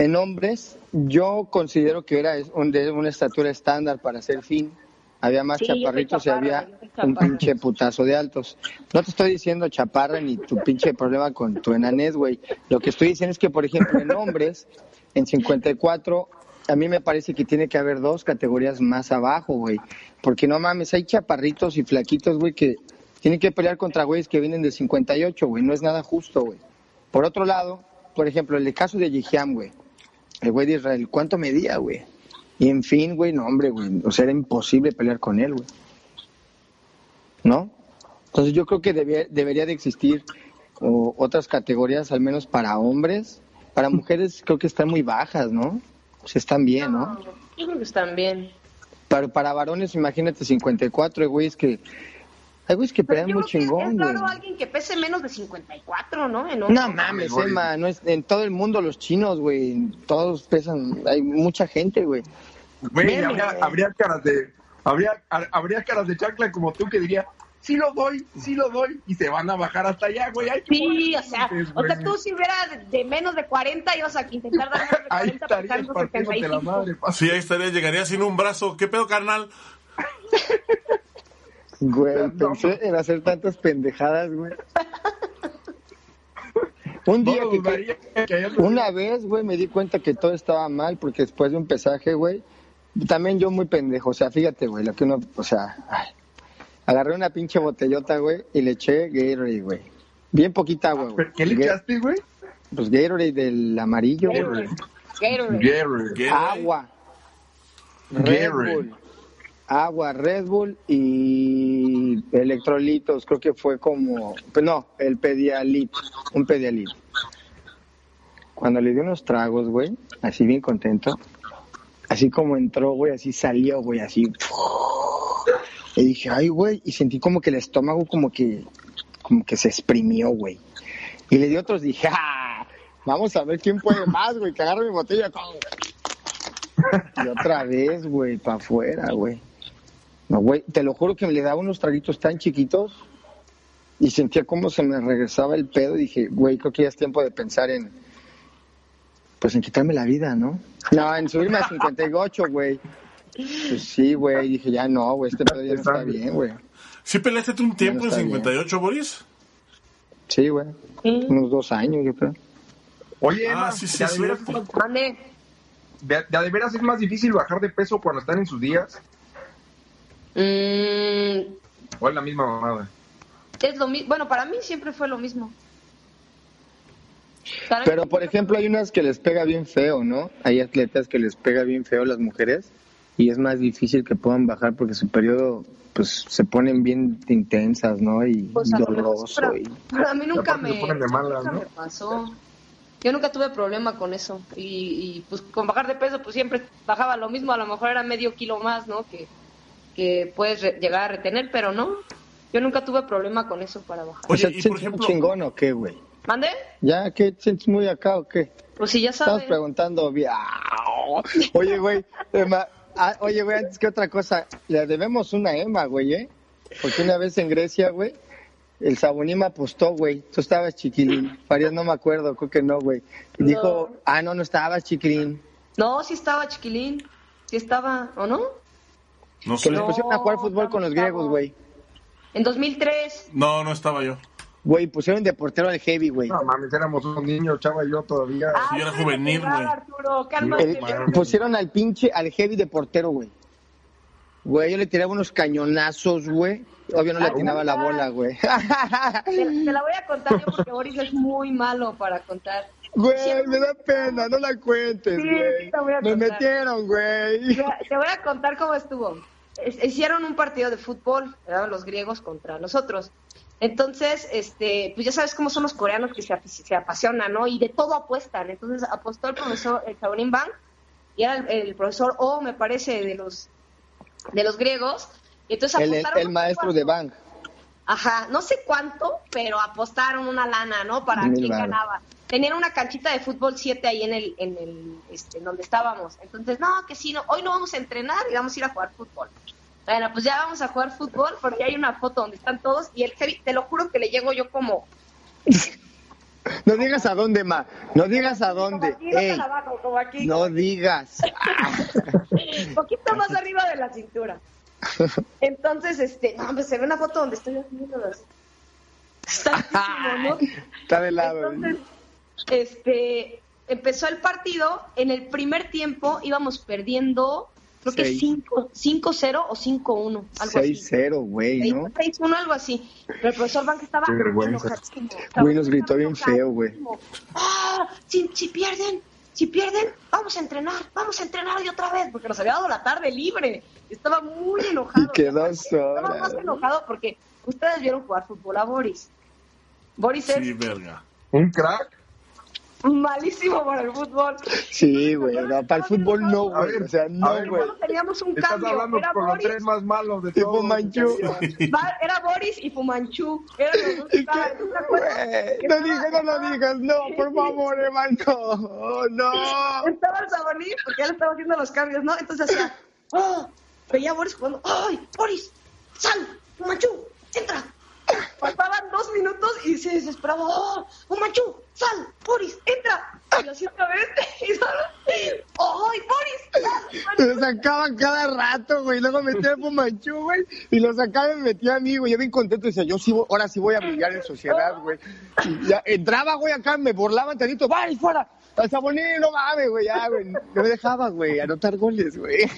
en hombres, yo considero que era un, de una estatura estándar para ser fin. Había más Sí, chaparritos y había un pinche putazo de altos. No te estoy diciendo chaparra ni tu pinche problema con tu enanés, güey. Lo que estoy diciendo es que, por ejemplo, en hombres, en 54, a mí me parece que tiene que haber dos categorías más abajo, güey. Porque no mames, hay chaparritos y flaquitos, güey, que tienen que pelear contra güeyes que vienen de 58, güey. No es nada justo, güey. Por otro lado, por ejemplo, el caso de Yihiam, güey. El güey de Israel, ¿cuánto medía, güey? Y en fin, güey, no, hombre, güey. O sea, era imposible pelear con él, güey. ¿No? Entonces yo creo que debía- debería de existir o, otras categorías, al menos para hombres. Para mujeres creo que están muy bajas, ¿no? O sea, están bien, ¿no? Yo creo que están bien. Para, para varones, imagínate 54, hay güeyes que... Hay güeyes que pelean muy chingón, es güey. raro alguien que pese menos de 54, ¿no? En No hombres. mames, güey. Emma, no es, en todo el mundo los chinos, güey, todos pesan, hay mucha gente, güey. Güey, habría, habría caras de habría, ha- habría caras de chancla como tú que diría, sí lo doy, sí lo doy, y se van a bajar hasta allá, güey. Ay, Sí, o sea, Pues, o sea, tú si hubiera de, de menos de 40 ibas a intentar dar menos de Ahí 40 estarías pesando partiéndote la 75. madre. Sí, ahí estaría, llegaría sin un brazo. ¿Qué pedo, carnal? [LAUGHS] Güey, pensé en hacer tantas pendejadas, güey. Un No día lo que, una vez, güey, me di cuenta que todo estaba mal porque después de un pesaje, güey, también yo muy pendejo, o sea, fíjate, güey, lo que uno, o sea, ay, agarré una pinche botellota, güey, y le eché Gatorade, güey. Bien poquita agua, güey. ¿Pero ¿Qué le echaste, güey? Pues Gatorade del amarillo, güey. Gatorade. Gatorade. Agua. Red Gatorade. Bull. Agua, Red Bull y electrolitos. Creo que fue como. pues No, el Pedialit. Un Pedialit. Cuando le di unos tragos, güey, así bien contento. Así como entró, güey, así salió, güey, así. Y dije, ay, güey. Y sentí como que el estómago como que. Como que se exprimió, güey. Y le di otros, dije, ¡ah! Vamos a ver quién puede más, güey, que agarre mi botella. Y otra vez, güey, para afuera, güey. No, güey, te lo juro que me le daba unos traguitos tan chiquitos y sentía como se me regresaba el pedo y dije, güey, creo que ya es tiempo de pensar en, pues en quitarme la vida, ¿no? No, en subirme a 58, güey. Pues sí, güey, dije, ya no, güey, este pedo ya no está bien, güey. ¿Sí peleaste tú un tiempo en está bien. 58, Boris? Sí, güey, Sí. unos dos años, yo creo. Oye, Ah, Emma, sí, sí, ¿de, de de veras es más difícil bajar de peso cuando están en sus días? Mm, ¿O es la misma mamada? es lo mismo. Bueno, para mí siempre fue lo mismo. Para mí Pero, por ejemplo, hay unas que les pega bien feo, ¿no? Hay atletas que les pega bien feo a las mujeres y es más difícil que puedan bajar porque su periodo, pues, se ponen bien intensas, ¿no? Y Pues, doloroso. pero y... Para mí nunca me, se ponen de malas, nunca ¿no? me pasó. Yo nunca tuve problema con eso. Y, y, pues con bajar de peso, pues siempre bajaba lo mismo. A lo mejor era medio kilo más, ¿no? Que, que puedes re- llegar a retener, pero no. Yo nunca tuve problema con eso para bajar. Oye, o sea, y por ¿sientes ejemplo- chingón o qué, güey? ¿Mande? ¿Ya qué? ¿Te sientes muy acá o qué? Pues sí, ya Estamos sabes. preguntando. bien. Oye, güey, Emma, ah, oye, güey, antes que otra cosa, le debemos una Emma, güey, ¿eh? Porque una vez en Grecia, güey, el Saboní me apostó, güey. Tú estabas chiquilín. Farías, no me acuerdo, creo que no, güey. Y No. dijo, ah, no, no estabas chiquilín. No, sí estaba chiquilín. Sí estaba, ¿o no? No Que sé. No, pusieron a jugar fútbol con los griegos, güey. En 2003. No, no estaba yo. Güey, pusieron de portero al heavy, güey. No mames, éramos unos niños, chava y yo todavía. Ah, yo era sí, juvenil, güey. Arturo, cálmate. El- pusieron al pinche, al heavy de portero, güey. Güey, yo le tiraba unos cañonazos, güey. Obvio no le Ah, atinaba la bola, güey. Te, te la voy a contar yo [LAUGHS] porque Boris es muy malo para contar. Güey, me da pena, no la cuentes, Sí, güey. sí te voy a me metieron, güey. Te voy a contar cómo estuvo. Es- Hicieron un partido de fútbol, ¿verdad? los griegos contra nosotros. Entonces, este, pues ya sabes cómo son los coreanos que se, apasionan, ¿no? Y de todo apuestan. Entonces apostó el profesor, el Shaolin Bank, y era el, el profesor O, me parece, de los de los griegos. Y entonces El, apostaron el maestro cuánto. de Bang. Ajá, no sé cuánto, pero apostaron una lana, ¿no? Para Mil quién ganaba. Tenían una canchita de fútbol 7 ahí en el, en el, este, en donde estábamos. Entonces, no, que sí, no, hoy no vamos a entrenar y vamos a ir a jugar fútbol. Bueno, pues ya vamos a jugar fútbol, porque hay una foto donde están todos y el heavy, te lo juro que le llego yo como, [LAUGHS] No digas a dónde, ma. No digas a dónde. como aquí, no Ey, abajo, como aquí, no digas. un [LAUGHS] poquito más arriba de la cintura. [LAUGHS] Entonces, este, no, pues se ve una foto donde estoy haciendo las... Está ¿no? Está de lado. Entonces, este, empezó el partido, en el primer tiempo íbamos perdiendo, creo que Seis. 5 5-0 o 5-1, algo así. 6-0, güey, ¿no? 6-1, algo así. Pero el profesor Bank estaba Qué vergüenza. Güey, nos gritó bien feo, güey. ¡Ah! Si, si pierden, si pierden, vamos a entrenar, vamos a entrenar hoy otra vez, porque nos había dado la tarde libre. Estaba muy enojado. Y quedó Estaba más enojado porque ustedes vieron jugar fútbol a Boris. Boris es Sí, verga. Un crack. Malísimo para el fútbol. Sí, güey. No, para el fútbol no, güey. O sea, no, güey. Teníamos un Estás cambio. hablando Era con los Boris, tres más malos de. Manchú. [LAUGHS] Va- era Boris y Fumanchu. Eran los dos que güey, no estaba- digas, no lo digas, no, por favor, hermano, Oh, no. Estaba el Saboní, porque él estaba haciendo los cambios, ¿no? Entonces hacía, ¡oh! Veía a Boris jugando, ¡ay! ¡Boris! ¡Sal! ¡Fumanchu! ¡Entra! Pasaban dos minutos y se desesperaba, ¡oh! ¡Fumanchu! ¡Sal! ¡Boris! ¡Entra! Y así otra vez, [LAUGHS] y ¡ay! ¡Boris! ¡Sal! Lo sacaban cada rato, güey. Luego metía el Fumanchu, güey. Y lo sacaba y me metía a mí, güey. Yo bien contento. Decía, yo sí, ahora sí voy a brillar en sociedad, güey. Y ya entraba, güey, acá, me burlaban tantito. ¡Vale, fuera! Al Saboní, no mames, güey. Ya, güey. No me dejaba, güey, anotar goles, güey.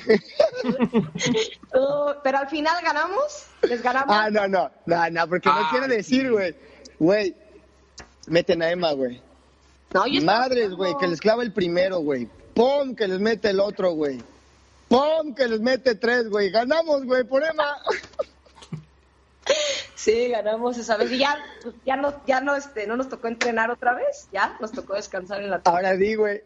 Pero al final ganamos, les ganamos. Ah, no, no. No, no, porque no quiero decir, güey. Güey, meten a Emma, güey. No, yo Madres, güey, que les clava el primero, güey. ¡Pum! Que les mete el otro, güey. ¡Pum! Que les mete tres, güey. Ganamos, güey, por Emma. Sí, ganamos esa vez y ya, pues, ya no, ya no, este, no nos tocó entrenar otra vez, ya nos tocó descansar en la tarde. Ahora di, güey.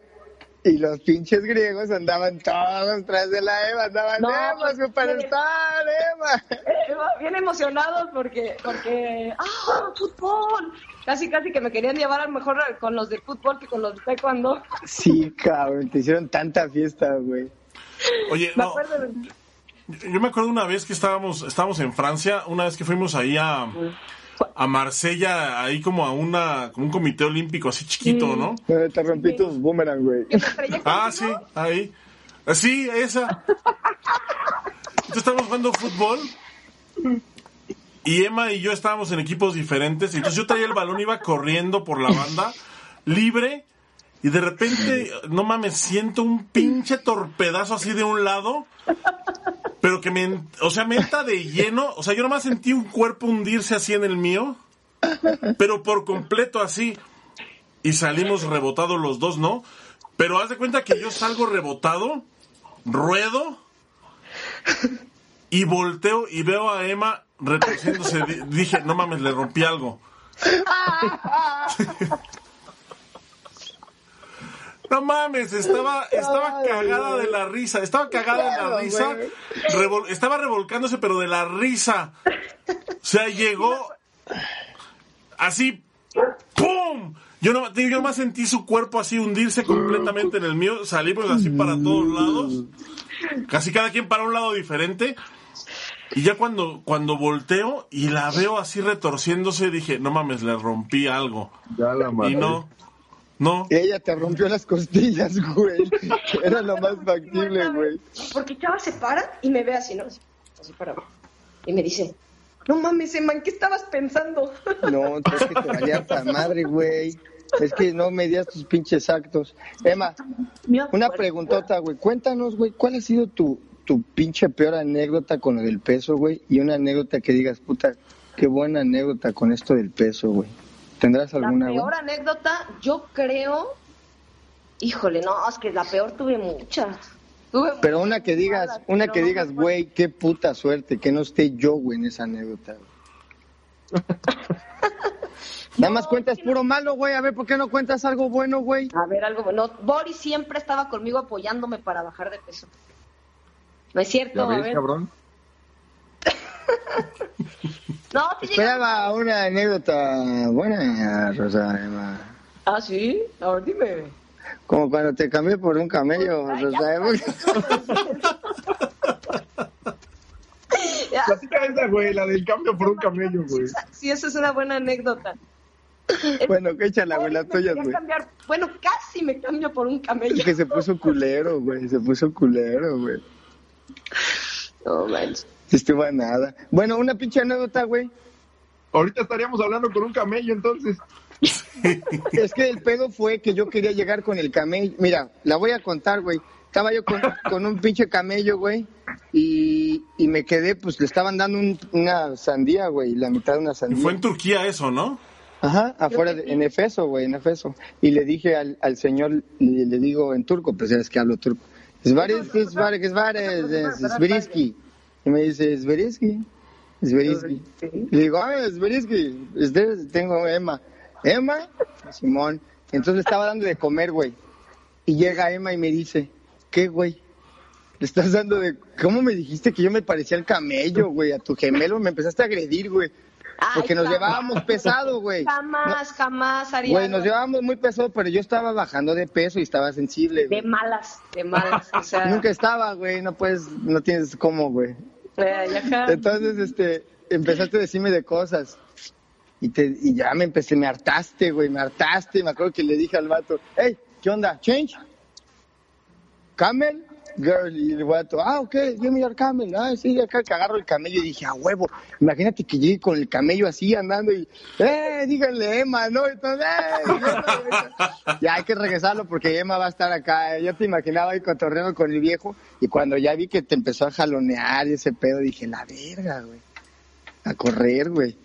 Y los pinches griegos andaban todos tras de la Eva, andaban No, Eva, pues, superstar, Eva. [LAUGHS] Eh, Bien emocionados porque, porque, ¡ah, fútbol! Casi, casi que me querían llevar a lo mejor con los de fútbol que con los de taekwondo. Sí, cabrón, te hicieron tanta fiesta, güey. Oye, Me no, acuerdo de- yo me acuerdo una vez que estábamos, estábamos en Francia, una vez que fuimos ahí a, a Marsella, ahí como a una, como un comité olímpico así chiquito, ¿no? Eh, Te rompí tus boomerang, güey. Ah, sí, ahí. Ah, Sí, esa. Entonces estábamos jugando fútbol y Emma y yo estábamos en equipos diferentes. y Entonces yo traía el balón, iba corriendo por la banda, libre, y de repente, no mames, siento un pinche torpedazo así de un lado, pero que me, o sea, me entra de lleno. O sea, yo nomás sentí un cuerpo hundirse así en el mío, pero por completo así. Y salimos rebotados los dos, ¿no? Pero haz de cuenta que yo salgo rebotado, ruedo y volteo y veo a Emma retorciéndose. Di- Dije, no mames, le rompí algo. No mames, estaba, estaba cagada de la risa, estaba cagada de la risa, revol- estaba revolcándose pero de la risa. O sea, llegó así, ¡pum! Yo no, yo nomás sentí su cuerpo así hundirse completamente en el mío, salimos así para todos lados, casi cada quien para un lado diferente. Y ya cuando, cuando volteo y la veo así retorciéndose, dije, no mames, le rompí algo. Ya la maté. Y no, no. Ella te rompió las costillas, güey. [LAUGHS] Era lo más factible, güey. Porque Chava se para y me ve así, ¿no? Así, para. Y me dice, no mames, Emma, ¿en qué estabas pensando? [LAUGHS] No, es que te valía hasta madre, güey. Es que no medías tus pinches actos. Emma, una preguntota, güey. Cuéntanos, güey, ¿cuál ha sido tu, tu pinche peor anécdota con lo del peso, güey? Y una anécdota que digas, puta, qué buena anécdota con esto del peso, güey. ¿Tendrás La alguna, güey? peor anécdota, yo creo... Híjole, no, es que la peor tuve muchas. Tuve Pero una que digas, malas, una que no digas, güey, qué puta suerte, que no esté yo, güey, en esa anécdota. [LAUGHS] Nada más cuentas puro malo, güey. A ver, ¿por qué no cuentas algo bueno, güey? A ver, algo bueno. Boris siempre estaba conmigo apoyándome para bajar de peso. No es cierto, ¿Ya a ver. cabrón? [LAUGHS] No, sí Esperaba una anécdota buena, Rosa Emma. Ah, sí. A ver, dime. Como cuando te cambié por un camello, Rosa Emma. Ya, Platica [LAUGHS] esa, güey, la del cambio por un camello, güey. sí, esa es una buena anécdota. [LAUGHS] Bueno, échala, güey, tuyas, quería güey. cambiar- Bueno, casi me cambio por un camello. Que se puso culero, güey. Se puso culero, güey. No, manches. Estuvo a nada. Bueno, una pinche anécdota, güey. Ahorita estaríamos hablando con un camello, entonces. Es que el pedo fue que yo quería llegar con el camello. Mira, la voy a contar, güey. Estaba yo con, con un pinche camello, güey. Y, y me quedé, pues le estaban dando un- una sandía, güey. La mitad de una Y sandía. fue en Turquía eso, ¿no? Ajá, afuera, de- en Efeso, güey, en Efeso. Y le dije al, al señor, le, le digo en turco, pues ya es que hablo turco. Svares, Svares, Svares, Sveriski. Y me dice, Sveriski, Sveriski. Le digo, ah, Sveriski, este- tengo Emma. Emma, Simón. Entonces le estaba dando de comer, güey. Y llega Emma y me dice, ¿qué, güey? Le estás dando de... ¿Cómo me dijiste que yo me parecía al camello, güey? A tu gemelo me empezaste a agredir, güey. Porque Ay, nos jamás. llevábamos pesado, güey. Jamás, jamás haría. Güey, nos llevábamos muy pesado, pero yo estaba bajando de peso y estaba sensible. De malas, de malas. O sea, [LAUGHS] Nunca estaba, güey, no puedes, no tienes cómo, güey. Entonces, este, empezaste a decirme de cosas. Y, te, y ya me empecé, me hartaste, güey, me hartaste. Me acuerdo que le dije al vato, hey, ¿qué onda? ¿Change? ¿Camel? Girl, y el vato, ah, ok, give me your camel. Ah, sí, acá que agarro el camello y dije, a huevo, imagínate que llegue con el camello así andando y, eh, díganle Emma, ¿no? Entonces, eh, Emma, [LAUGHS] ya hay que regresarlo porque Emma va a estar acá. Yo te imaginaba ahí cotorreando con el viejo y cuando ya vi que te empezó a jalonear y ese pedo, dije, la verga, güey. A correr, güey.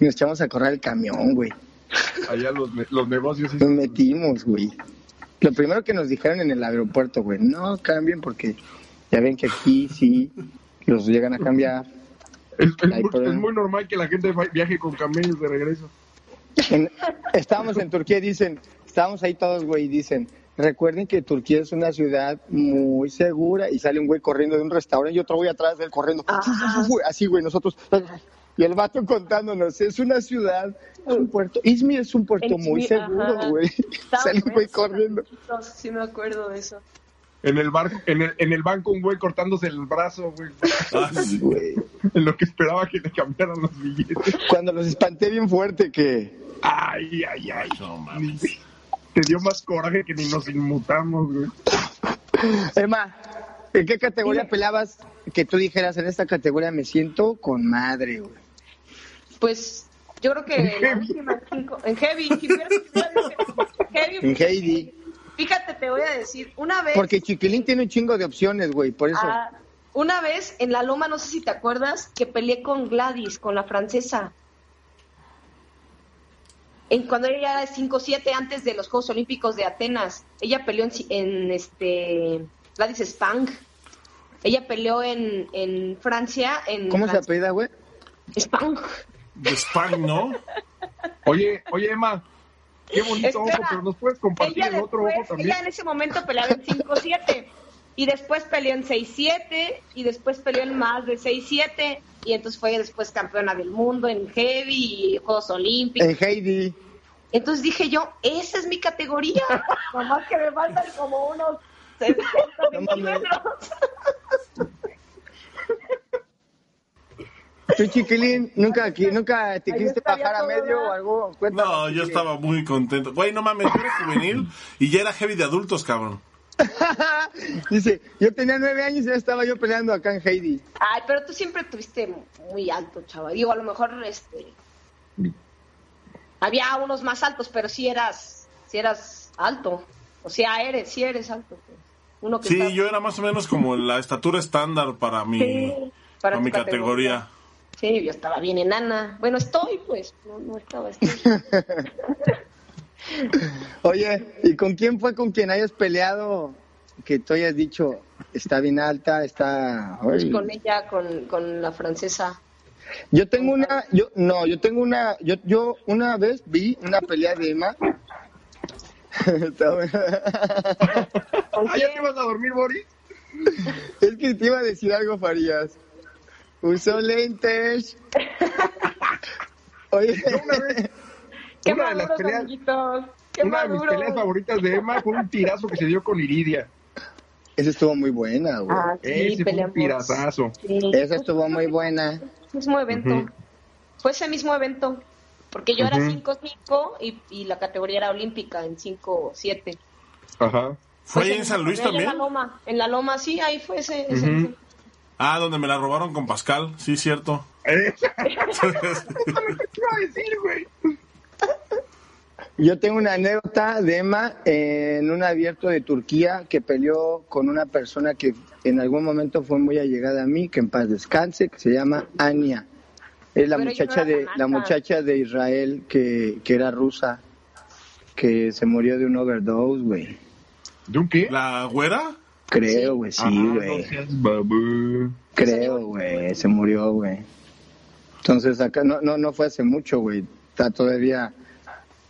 Y nos echamos a correr el camión, güey. Allá los, los negocios. Nos metimos, güey. Lo primero que nos dijeron en el aeropuerto, güey, no cambien porque ya ven que aquí sí los llegan a cambiar. Es, muy, pero- es muy normal que la gente viaje con camellos de regreso. En- estábamos en Turquía y dicen, estábamos ahí todos, güey, y dicen, recuerden que Turquía es una ciudad muy segura y sale un güey corriendo de un restaurante y otro güey atrás de él corriendo. Ah. Así, güey, nosotros. Y el vato contándonos, es una ciudad, es un puerto. Izmir es un puerto muy seguro, güey. [LAUGHS] Sale un güey corriendo. Sí me acuerdo de eso. En el barco, en el, en el banco un güey cortándose el brazo, güey. Ah, [LAUGHS] sí. Güey. En lo que esperaba que le cambiaran los billetes. Cuando los espanté bien fuerte que... Ay, ay, ay. No mames. Te dio más coraje que ni nos inmutamos, güey. Emma, ¿en qué categoría Dime. peleabas que tú dijeras en esta categoría me siento con madre, güey? Pues yo creo que En la heavy. última cinco- en heavy, En Heidi. Fíjate, te voy a decir, una vez, Porque Chiquilín tiene un chingo de opciones, güey, por eso. ah, una vez en la loma, no sé si te acuerdas, que peleé con Gladys, con la francesa. En, cuando ella era 5-7 antes de los Juegos Olímpicos de Atenas, ella peleó en, en, este Gladys Spang. Ella peleó en, en Francia, en ¿Cómo se Francia- apellida, güey? Spang. De Spang, ¿no? Oye, oye, Emma. Qué bonito ojo, Espera. pero nos puedes compartir ella el otro ojo después, también. ella en ese momento peleaba en 5-7 y después peleó en 6-7 y después peleó en más de 6-7 y entonces fue después campeona del mundo en heavy y Juegos Olímpicos. En Heidi. Entonces dije yo, esa es mi categoría, [LAUGHS] nomás que me faltan como unos 60 No mames. centímetros. [LAUGHS] ¿Tú, Chiquilín, nunca, aquí, nunca te quisiste bajar a medio o algo? Cuéntame, No, yo estaba muy contento. Güey, no mames, yo era juvenil y ya era heavy de adultos, cabrón. [LAUGHS] Dice, yo tenía nueve años y ya estaba yo peleando acá en Heidi. Ay, pero tú siempre tuviste muy alto, chaval. Digo, a lo mejor este había unos más altos, pero sí eras, sí eras alto. O sea, eres, sí eres alto. pues. Uno que Sí, está- yo era más o menos como la estatura estándar para mi, Sí, para mi categoría. Sí, yo estaba bien enana. Bueno, estoy, pues. No, no estaba, estoy. [LAUGHS] Oye, ¿y con quién fue con quien hayas peleado que tú hayas dicho está bien alta, está... Pues con ella, con, con la francesa. Yo tengo una, yo no, yo tengo una, yo, yo una vez vi una pelea de Emma. Está bueno. ¿Con ¿Ah, ya te vas a dormir, Boris? es que te iba a decir algo, Farías. Usó lentes. [LAUGHS] Oye, una vez, [LAUGHS] Qué una de las maduros, peleas, amiguitos. Qué una de mis maduros. peleas favoritas de Emma fue un tirazo que se dio con Iridia. esa estuvo muy buena, güey. Ah, sí, Ese fue un tirazazo. Sí. Esa estuvo muy buena. mismo evento. Ujú. Fue ese mismo evento. Porque yo era Ujú. 5-5 y, y la categoría era olímpica en 5-7. Ajá. ¿Fue Pues ahí en San Luis allá En también? la Loma, en la Loma, sí, ahí fue ese. ese- Ujú. Ah, donde me la robaron con Pascal, sí, cierto. Eh, ¿Qué iba a decir, güey? Yo tengo una anécdota de Emma en un abierto de Turquía que peleó con una persona que en algún momento fue muy allegada a mí, que en paz descanse, que se llama Ania. Es la Pero muchacha no de la muchacha de Israel que, que era rusa, que se murió de un overdose, güey. ¿De un qué? ¿La güera? Creo, güey, sí, güey. Creo, güey, se murió, güey. Entonces acá no, no, no fue hace mucho, güey. Está todavía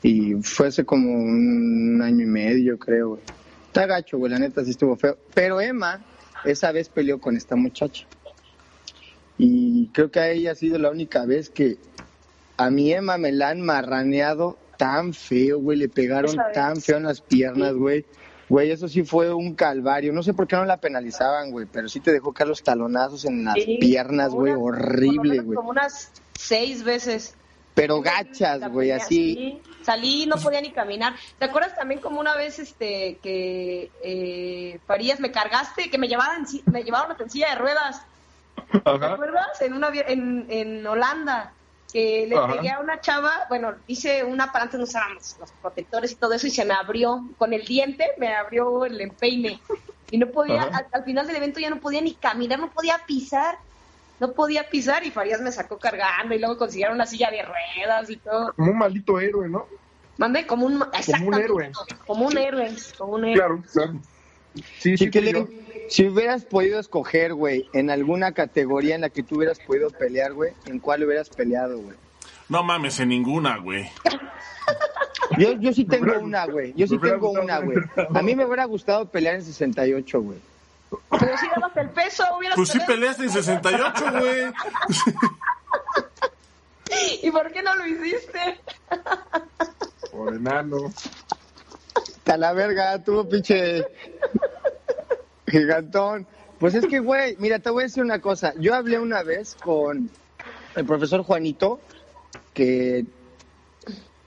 y fue hace como un año y medio, creo, güey. Está gacho, güey, la neta sí estuvo feo. Pero Emma esa vez peleó con esta muchacha. Y creo que a ella ha sido la única vez que a mi Emma me la han marraneado tan feo, güey. Le pegaron tan feo en las piernas, güey. Güey, eso sí fue un calvario. No sé por qué no la penalizaban, güey, pero sí te dejó caer los talonazos en las Sí, piernas, güey. Horrible, güey. Como unas seis veces. Pero gachas, güey, así. sí. Salí y no podía ni caminar. ¿Te acuerdas también como una vez este que eh, Farías me cargaste, que me llevaban, me llevaron en silla de ruedas? ¿Te acuerdas? En, una, en, en Holanda, que le Ajá. pegué a una chava, bueno, hice una para antes no usábamos los protectores y todo eso y se me abrió, con el diente me abrió el empeine. Y no podía, al, al final del evento ya no podía ni caminar, no podía pisar. No podía pisar y Farías me sacó cargando y luego consiguieron una silla de ruedas y todo. Como un maldito héroe, ¿no? Mandé como un, exactamente, héroe. Como un héroe, como un héroe. Claro, claro. Sí, sí, fui si hubieras podido escoger, güey, en alguna categoría en la que tú hubieras podido pelear, güey, ¿en cuál hubieras peleado, güey? No mames, en ninguna, güey. Yo, yo sí tengo una, güey. Yo sí tengo una, güey. A mí me hubiera gustado pelear en 68, güey. Pero si dabas el peso, hubieras Pues sí peleaste en 68, güey. ¿Y por qué no lo hiciste? Por enano. Hasta la verga, tuvo pinche gigantón. Pues es que, güey, mira, te voy a decir una cosa. Yo hablé una vez con el profesor Juanito, que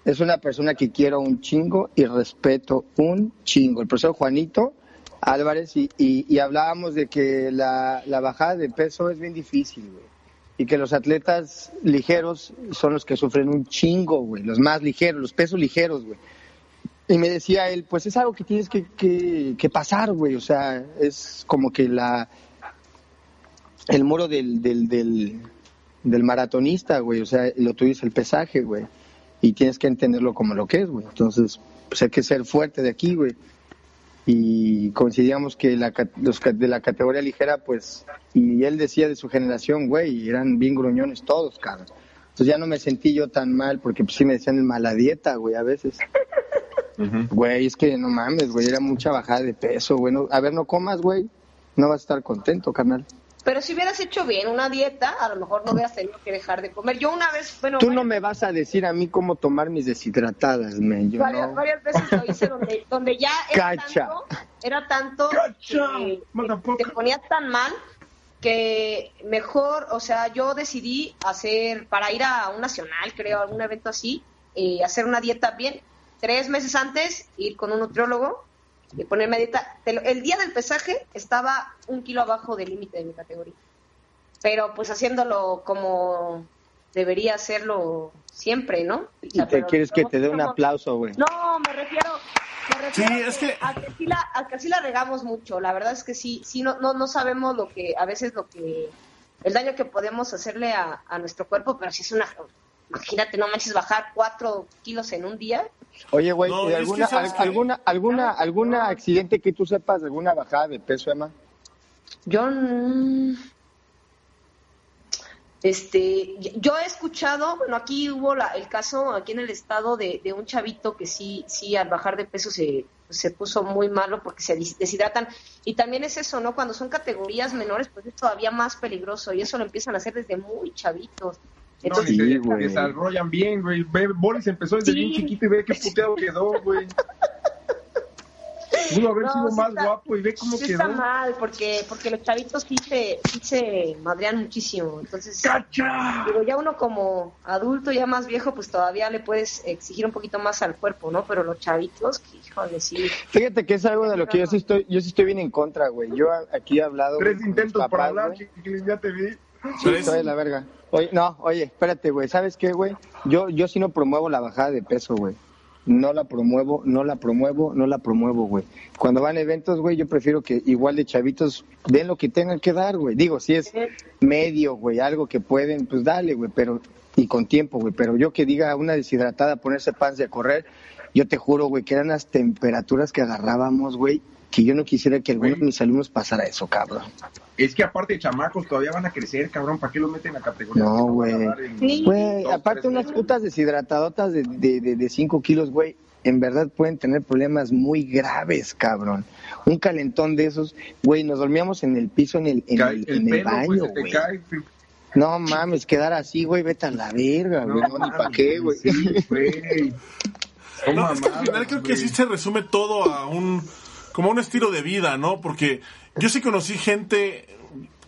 es una persona que quiero un chingo y respeto un chingo. El profesor Juanito Álvarez, y, y, hablábamos de que la, la bajada de peso es bien difícil, güey. Y que los atletas ligeros son los que sufren un chingo, güey. Los más ligeros, los pesos ligeros, güey. Y me decía él, pues es algo que tienes que, que, pasar, güey. O sea, es como que la el muro del, del, del, del maratonista, güey. O sea, lo tuyo es el pesaje, güey. Y tienes que entenderlo como lo que es, güey. Entonces, pues hay que ser fuerte de aquí, güey. Y coincidíamos que la, los de la categoría ligera, pues, y él decía de su generación, güey, eran bien gruñones todos, cabrón. Entonces ya no me sentí yo tan mal, porque pues sí me decían mala dieta, güey, a veces. Güey, es que no mames, güey, era mucha bajada de peso, güey. no- a ver, no comas, güey, no vas a estar contento, carnal. Pero si hubieras hecho bien una dieta, a lo mejor no hubieras tenido que dejar de comer. Yo una vez, bueno, Tú no me vas a decir a mí cómo tomar mis deshidratadas, men, varias, no. varias veces lo hice donde, donde ya era Cacha. tanto, era tanto Cacha, que te ponía tan mal que mejor, o sea, yo decidí hacer, para ir a un nacional, creo, algún evento así, eh, hacer una dieta bien, tres meses antes, ir con un nutriólogo y ponerme a dieta. Te lo- El día del pesaje estaba un kilo abajo del límite de mi categoría, pero pues haciéndolo como debería hacerlo siempre, ¿no? Y te quieres que te dé un aplauso, güey. No, me refiero, me refiero Sí, es que- a que sí la, a que sí la regamos mucho. La verdad es que sí, sí no, no, no sabemos lo que, a veces lo que, el daño que podemos hacerle a, a nuestro cuerpo, pero si es una, imagínate, no manches, bajar cuatro kilos en un día. Oye, güey, No, ¿y es que alguna, alguna, alguna, alguna accidente que tú sepas, alguna bajada de peso, Emma? Yo, este, yo he escuchado, bueno, aquí hubo la, el caso, aquí en el estado, de, de un chavito que sí, sí, al bajar de peso se, se puso muy malo porque se des- deshidratan. Y también es eso, ¿no? Cuando son categorías menores, pues es todavía más peligroso y eso lo empiezan a hacer desde muy chavitos. No, Entonces, Sí, se desarrollan bien, güey. Boris empezó desde Sí. bien chiquito y ve qué puteado quedó, güey. Pudo haber No, sido sí más está- guapo y ve cómo sí quedó. está mal porque, porque los chavitos sí se, sí se madrean muchísimo. Entonces, ¡Cacha! Digo, ya uno como adulto, ya más viejo, pues todavía le puedes exigir un poquito más al cuerpo, ¿no? Pero los chavitos, que, híjole, sí. Fíjate que es algo de lo que yo sí estoy, yo sí estoy bien en contra, güey. Yo aquí he hablado Tres intentos papás, hablar, güey. ya te vi. Sí, estoy de la verga. Oye, no, oye, espérate, güey. ¿Sabes qué, güey? Yo, yo sí no promuevo la bajada de peso, güey. No la promuevo, no la promuevo, no la promuevo, güey. Cuando van a eventos, güey, yo prefiero que igual de chavitos den lo que tengan que dar, güey. Digo, si es medio, güey, algo que pueden, pues dale, güey, pero y con tiempo, güey. Pero yo que diga una deshidratada ponerse pants a correr, yo te juro, güey, que eran las temperaturas que agarrábamos, güey, que yo no quisiera que alguno de mis alumnos pasara eso, cabrón. Es que aparte de chamacos todavía van a crecer, cabrón. ¿Para qué lo meten a categoría? No, güey. Sí. Aparte unas meses? putas deshidratadotas de 5 de, de, de cinco kilos, güey, en verdad pueden tener problemas muy graves, cabrón. Un calentón de esos, güey, nos dormíamos en el piso, en el, en Cae el, el en el baño, pues, se te güey. cae. No mames, quedar así, güey, vete a la verga, güey, no, ni pa' qué, güey. Sí, güey. [LAUGHS] Son No, es que al final creo que sí se resume todo a un como un estilo de vida, ¿no? Porque yo sí conocí gente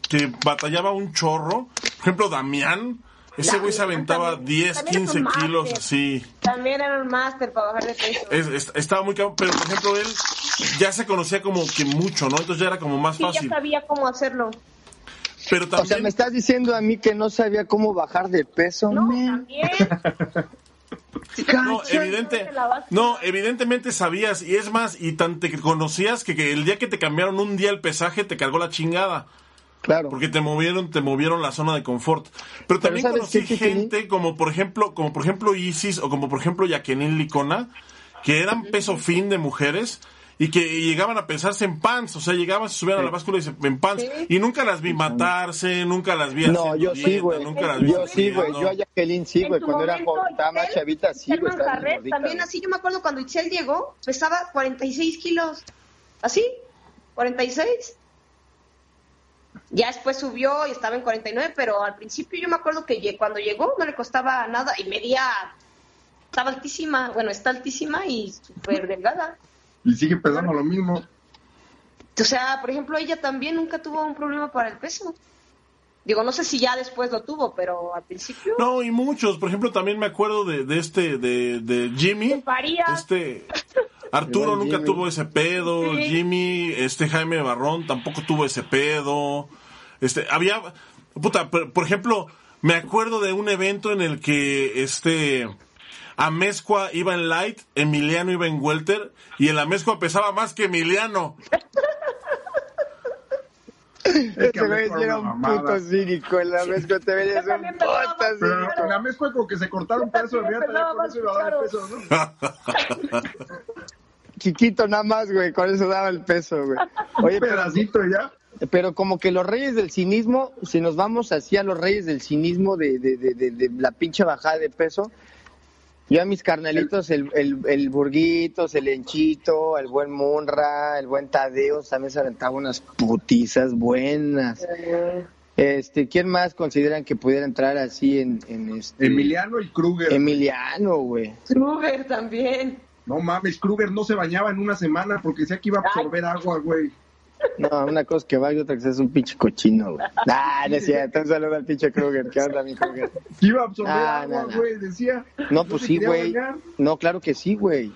que batallaba un chorro. Por ejemplo, Damián, ese güey se aventaba También- 10, también es 15 un kilos así. También era un máster para bajar de peso. Es- es- estaba muy cabrón, pero por ejemplo él ya se conocía como que mucho, ¿no? Entonces ya era como más Sí, ya fácil. sabía cómo hacerlo. Pero O sea, también me estás diciendo a mí que no sabía cómo bajar de peso, No, man? también. [LAUGHS] No, evidente, no evidentemente sabías, y es más, y tan te conocías que, que el día que te cambiaron un día el pesaje te cargó la chingada, Claro. porque te movieron, te movieron la zona de confort. Pero también ¿sabes conocí qué, gente como por ejemplo, como por ejemplo Isis o como por ejemplo Jacqueline Licona, que eran peso fin de mujeres y que llegaban a pesarse en pants, o sea, llegaban, se subían a la báscula y se, en pants, Sí. y nunca las vi matarse, nunca las vi No, yo sí, güey. nunca las vi Yo sí, güey. Yo a Jacqueline sí, güey. Cuando era joven, estaba más chavita, sí, güey. también así, yo me acuerdo cuando Itzel llegó, pesaba 46 kilos. ¿Así? 46. Ya después subió y estaba en 49, pero al principio yo me acuerdo que cuando llegó no le costaba nada y medía, estaba altísima, bueno, está altísima y súper delgada. Y sigue pesando lo mismo. O sea, por ejemplo, ella también nunca tuvo un problema para el peso. Digo, no sé si ya después lo tuvo, pero al principio... No, y muchos, por ejemplo, también me acuerdo de, de este, de, de Jimmy, este, [LAUGHS] Arturo nunca Jimmy. tuvo ese pedo, Sí. Jimmy, este Jaime Barrón tampoco tuvo ese pedo, este, había, puta, por, por ejemplo, me acuerdo de un evento en el que, este, Amezcua iba en light, Emiliano iba en welter, y el Amezcua pesaba más que Emiliano. Es que Ese güey Amezcua sí era un mamada. puto cínico. Veías Yo un también pensaba puto cínico. la mezcla como que se cortaron un pedazo de también riata, ya eso iba a dar el peso, ¿no? Chiquito nada más, güey. Con eso daba el peso, güey. Oye, Un pero, pedacito ya. pero como que los reyes del cinismo, si nos vamos así a los reyes del cinismo de, de, de, de- de la pinche bajada de peso, yo a mis carnalitos, el, el, el Burguitos, el Enchito, el buen Munra, el buen Tadeo, también se aventaba unas putizas buenas. Este, ¿quién más consideran que pudiera entrar así en, en este? Emiliano y Kruger. Emiliano, güey. Kruger también. No mames, Kruger no se bañaba en una semana porque decía que iba a absorber agua, güey. No, una cosa que va y otra que es un pinche cochino, güey. Ah, no es cierto. Un saludo al pinche Kruger. ¿Qué onda, mi Kruger? Iba a absorber Ah, agua, no, no. güey, decía. No, pues sí, güey. No, claro que sí, güey.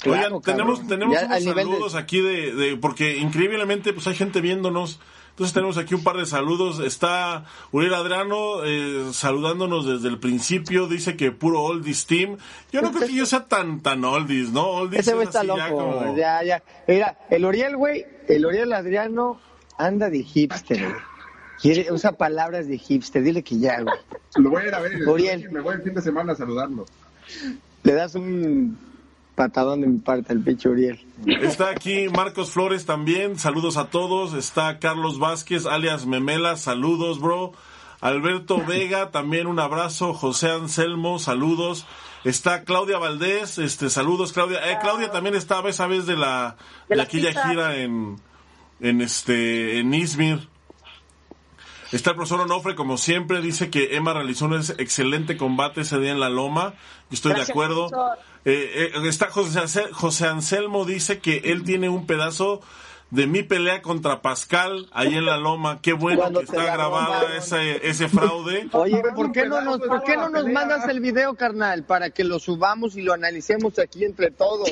Claro, Oigan, tenemos, cabrón. tenemos Ya unos al nivel de- saludos aquí de, de- porque increíblemente pues hay gente viéndonos. Entonces tenemos aquí un par de saludos. Está Uriel Adriano eh, saludándonos desde el principio. Dice que puro oldies team. Yo no creo que yo sea tan tan oldies, ¿no? Oldies Ese güey es está así loco. ya como- Ya, ya. Mira, el Uriel, güey, el Uriel Adriano anda de hipster, güey. Quiere, usa palabras de hipster. Dile que ya, güey. Lo voy a ir a ver. en el- Uriel. Me voy el fin de semana a saludarlo. Le das un patadón de mi parte al pinche Uriel. Está aquí Marcos Flores también. Saludos a todos. Está Carlos Vázquez, alias Memela. Saludos, bro. Alberto Vega, también un abrazo. José Anselmo, saludos. Está Claudia Valdés, este, saludos, Claudia. Eh, Claudia también estaba esa vez de la, De de la aquella pizza. gira en, en este, en Izmir. Está el profesor Onofre, como siempre, dice que Emma realizó un ex- excelente combate ese día en la Loma. Yo estoy Gracias, de acuerdo. profesor. Eh, eh, está José, Ansel- José Anselmo dice que él tiene un pedazo de mi pelea contra Pascal ahí en la Loma. Qué bueno Cuando que está grabada ese, ese fraude. [LAUGHS] Oye, ¿por qué no nos, de ¿por qué no toda la nos pelea. mandas el video, carnal, para que lo subamos y lo analicemos aquí entre todos?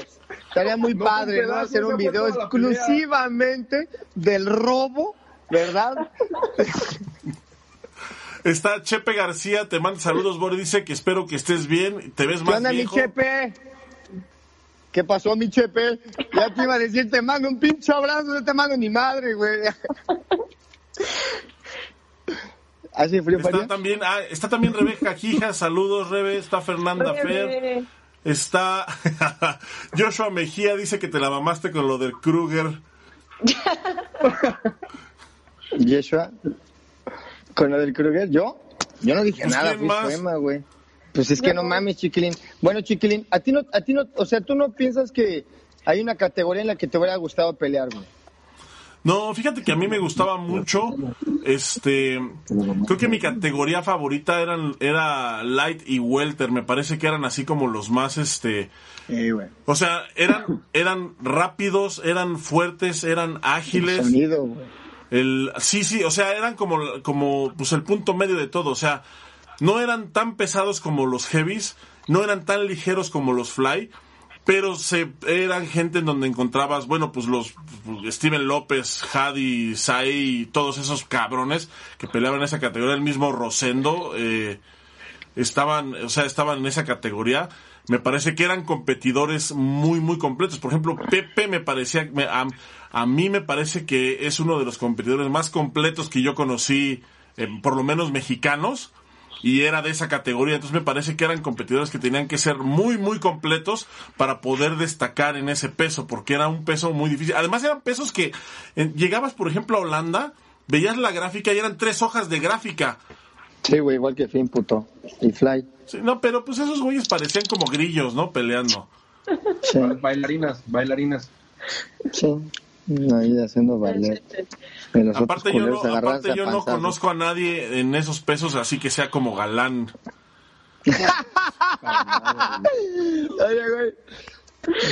Estaría muy [LAUGHS] No, padre, ¿no? Hacer un video exclusivamente del robo, ¿verdad? [LAUGHS] Está Chepe García, te manda saludos, Boris. Dice que espero que estés bien. Te ves ¿Qué más onda, mi viejo. Chepe? ¿Qué pasó, mi Chepe? Ya te iba a decir, te mando un pinche abrazo, no te mando ni madre, güey. [LAUGHS] ¿Hace frío, Está también, ah, está también Rebeca Quija, saludos Rebe, está Fernanda Fer, está [LAUGHS] Joshua Mejía, dice que te la mamaste con lo del Kruger. [LAUGHS] Yeshua, con lo del Kruger, ¿yo? Yo no dije Pues, nada, ¿quién fui más? poema, güey. Pues es que no mames, Chiquilín. Bueno, Chiquilín, a ti no, a ti no, o sea, tú no piensas que hay una categoría en la que te hubiera gustado pelear, güey. No, fíjate que a mí me gustaba mucho, este, creo que mi categoría favorita eran, era light y welter, me parece que eran así como los más, este, Eh, o sea, eran, eran rápidos, eran fuertes, eran El ágiles. sonido, güey. El, sí, sí, o sea, eran como, como pues el punto medio de todo, o sea, no eran tan pesados como los heavies, no eran tan ligeros como los fly, pero se eran gente en donde encontrabas, bueno, pues los pues, Steven López, Hadi, Sai, todos esos cabrones que peleaban en esa categoría, el mismo Rosendo, eh, estaban, o sea, estaban en esa categoría. Me parece que eran competidores muy, muy completos. Por ejemplo, Pepe me parecía, me- a, a mí me parece que es uno de los competidores más completos que yo conocí, eh, por lo menos mexicanos. y era de esa categoría. Entonces me parece que eran competidores que tenían que ser muy, muy completos para poder destacar en ese peso, porque era un peso muy difícil. Además eran pesos que eh, llegabas, por ejemplo, a Holanda, veías la gráfica y eran tres hojas de gráfica. Sí, güey, igual que Finn, puto. Y Fly. Sí, no, pero pues esos güeyes parecían como grillos, ¿no? Peleando. Sí, Bailarinas, bailarinas. sí. Ahí haciendo ballet. Aparte yo no, aparte yo no conozco a nadie en esos pesos así que sea como galán. [LAUGHS] Oye, güey.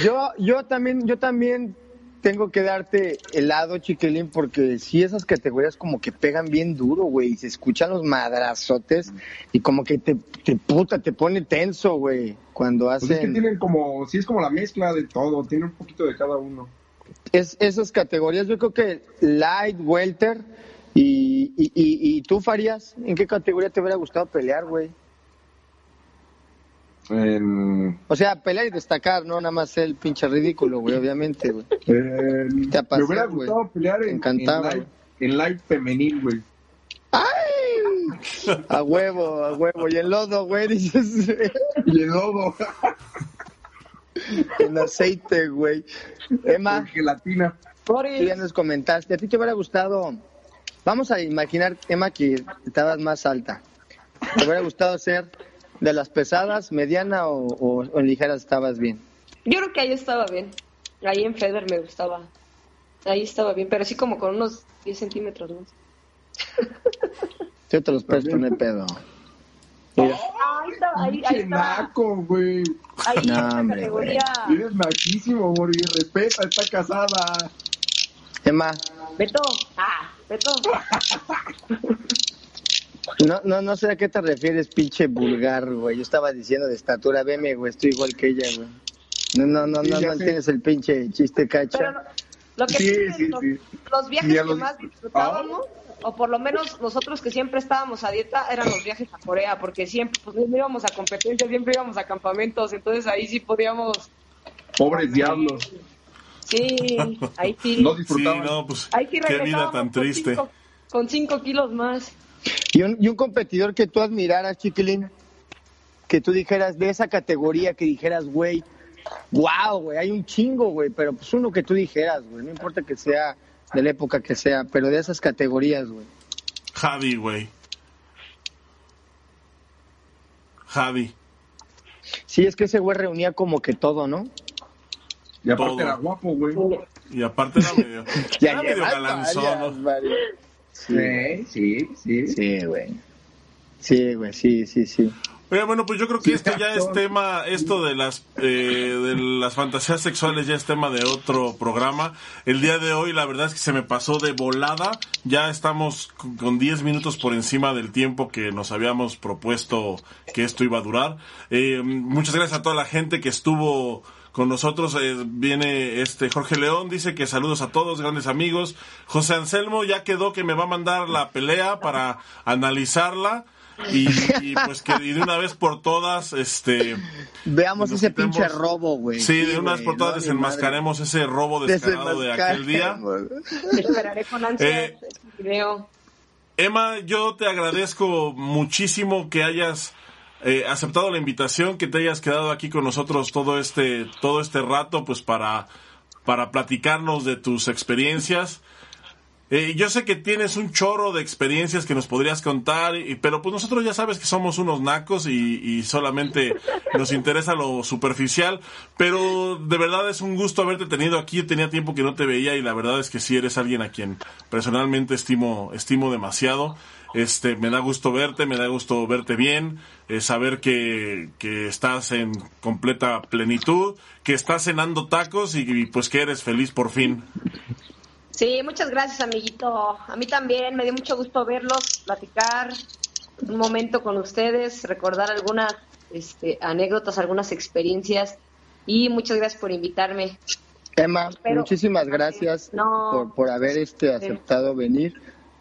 Yo, yo también, yo también tengo que darte helado, chiquilín, porque sí esas categorías como que pegan bien duro, güey, y se escuchan los madrazotes y como que te, te puta, te pone tenso, güey, cuando Pues es que hacen tienen como, sí es como la mezcla de todo, tiene un poquito de cada uno. Es, esas categorías. Yo creo que light, welter y, y, y, y tú, Farías, ¿en qué categoría te hubiera gustado pelear, güey? En, O sea, pelear y destacar, no nada más ser el pinche ridículo, güey, obviamente, güey. en- Te apasiona, me hubiera gustado pelear Te en, encantaba, en, en femenil, güey. ¡Ay! A huevo, a huevo. Y el lodo, güey, dices, Y el lodo, [LAUGHS] [LAUGHS] en aceite, güey. Emma, en gelatina. tú ya nos comentaste, a ti te hubiera gustado, vamos a imaginar, Emma, que estabas más alta. ¿Te hubiera gustado ser de las pesadas, mediana o, o, o en ligeras estabas bien? Yo creo que ahí estaba bien. Ahí en Feder me gustaba. Ahí estaba bien, pero sí como con unos 10 centímetros más. Yo te los presto, no hay pedo. Mira, Ahí está, ahí, naco, güey. Ahí No, categoría. Eres naquísimo, güey. Respeta, está casada. Emma, Beto. Ah, Beto. [LAUGHS] no, no, no sé a qué te refieres, pinche vulgar, güey. Yo estaba diciendo de estatura, veme, güey, estoy igual que ella, güey. No, no, no, Sí, no, no sé. tienes el pinche chiste Pero cacha. no- lo que Sí, sí, los, sí. los viajes que más disfrutábamos, o por lo menos nosotros que siempre estábamos a dieta, eran los viajes a Corea, porque siempre pues, no íbamos a competencias, siempre íbamos a campamentos, entonces ahí sí podíamos... Pobres diablos. Sí, ahí sí. No Sí, disfrutaban. no, pues Ahí sí qué vida tan con triste. cinco- con cinco kilos más. Y un, y un competidor que tú admiraras, chiquilín, que tú dijeras de esa categoría, que dijeras, güey, wow, güey, hay un chingo, güey, pero pues uno que tú dijeras, güey, no importa que sea de la época que sea, pero de esas categorías, güey. Javi, güey. Javi. Sí, es que ese güey reunía como que todo, ¿no? Y aparte Todo. era guapo, güey. Y aparte era medio, [LAUGHS] era medio galanzón, Sí, sí, sí. sí, güey. Sí, güey, sí, sí, sí. Oye, bueno, pues yo creo que esto ya es tema, esto de las eh, de las fantasías sexuales ya es tema de otro programa. El día de hoy la verdad es que se me pasó de volada. Ya estamos con- con 10 minutos por encima del tiempo que nos habíamos propuesto que esto iba a durar. Eh, muchas gracias a toda la gente que estuvo con nosotros. Eh, viene este Jorge León, dice que saludos a todos, grandes amigos. José Anselmo ya quedó que me va a mandar la pelea para analizarla. Y, y, pues que y de una vez por todas, este, Veamos ese quitemos- pinche robo, güey. sí, de una vez por todas no, desenmascaremos ese robo [LAUGHS] descarado de aquel día. [LAUGHS] Esperaré con ansia Eh, ese video. Emma, yo te agradezco muchísimo que hayas eh, aceptado la invitación, que te hayas quedado aquí con nosotros todo este, todo este rato, pues para, para platicarnos de tus experiencias. Eh, yo sé que tienes un chorro de experiencias que nos podrías contar, y, pero pues nosotros ya sabes que somos unos nacos y, solamente nos interesa lo superficial, pero de verdad es un gusto haberte tenido aquí, tenía tiempo que no te veía y la verdad es que sí eres alguien a quien personalmente estimo, estimo demasiado. Este, me da gusto verte, me da gusto verte bien, eh, saber que, que estás en completa plenitud, que estás cenando tacos y pues que eres feliz por fin. Sí, muchas gracias, amiguito. A mí también me dio mucho gusto verlos, platicar un momento con ustedes, recordar algunas este, anécdotas, algunas experiencias y muchas gracias por invitarme. Emma, muchísimas gracias No. por, por haber este aceptado venir.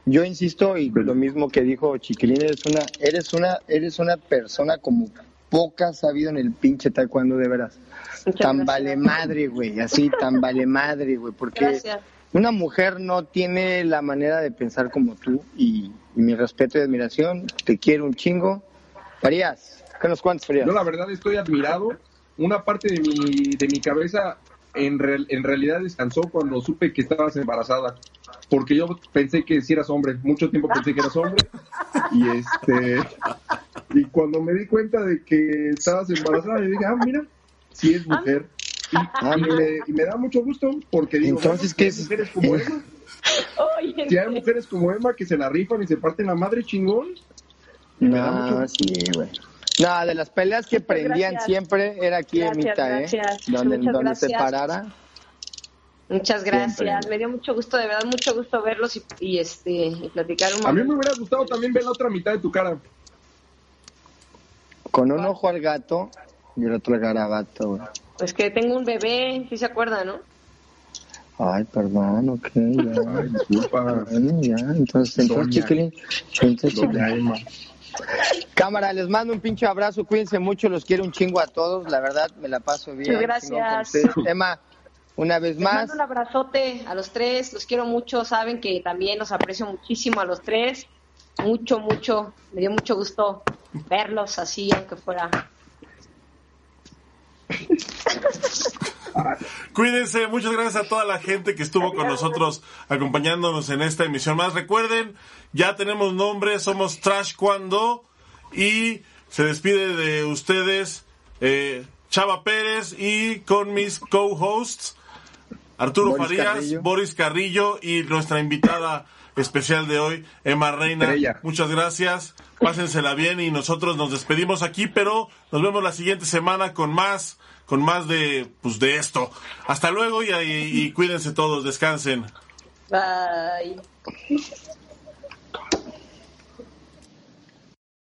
Yo insisto y lo mismo que dijo Chiquilín, eres una, eres una, eres una persona como pocas ha habido en el pinche taekwondo de veras. Muchas tan gracias. vale madre, güey, así tan vale madre, güey, porque Gracias. Una mujer no tiene la manera de pensar como tú y, mi respeto y admiración, te quiero un chingo Farías, ¿qué nos cuentas, Farías? Yo la verdad estoy admirado. Una parte de mi, de mi cabeza en, real- en realidad descansó cuando supe que estabas embarazada. Porque yo pensé que si eras hombre. Mucho tiempo pensé que eras hombre. Y este y cuando me di cuenta de que estabas embarazada, yo dije, ah, mira, sí es mujer. Y, y me, y me da mucho gusto porque digo, Entonces, bueno, ¿qué si hay es? mujeres como Emma, Oye, [LAUGHS] si hay mujeres como Emma que se la rifan y se parten la madre chingón, me da mucho No, sí, güey. No, de las peleas que Muchas prendían gracias. siempre era aquí Gracias, Emita, ¿eh? gracias. Donde, Muchas donde se parara. Muchas gracias. Siempre. Me dio mucho gusto, de verdad, mucho gusto verlos y, y, este y platicar un A mí me hubiera gustado también ver la otra mitad de tu cara. Con un ojo al gato y el otro al garabato, güey. Pues que tengo un bebé, si se acuerdan, ¿no? Ay, perdón, ok, ya. Ay, [LAUGHS] disculpa. Bueno, ya, entonces, entonces, Doña. chiquilín, entonces, Doña chiquilín. Emma. Cámara, les mando un pinche abrazo, cuídense mucho, los quiero un chingo a todos, la verdad, me la paso bien. Gracias. con ustedes. Emma, una vez Les más, mando un abrazote a los tres, los quiero mucho, saben que también los aprecio muchísimo a los tres, mucho, mucho, me dio mucho gusto verlos así, aunque fuera. Cuídense, muchas gracias a toda la gente que estuvo con nosotros acompañándonos en esta emisión más. Recuerden, ya tenemos nombre, somos Trash Cuando y se despide de ustedes eh, Chava Pérez y con mis co-hosts Arturo Boris Farías, Carrillo. Boris Carrillo y nuestra invitada especial de hoy, Emma Reina. Estrella. Muchas gracias, pásensela bien y nosotros nos despedimos aquí, pero nos vemos la siguiente semana con más, con más de, pues de esto. Hasta luego y, y- y cuídense todos, descansen. Bye.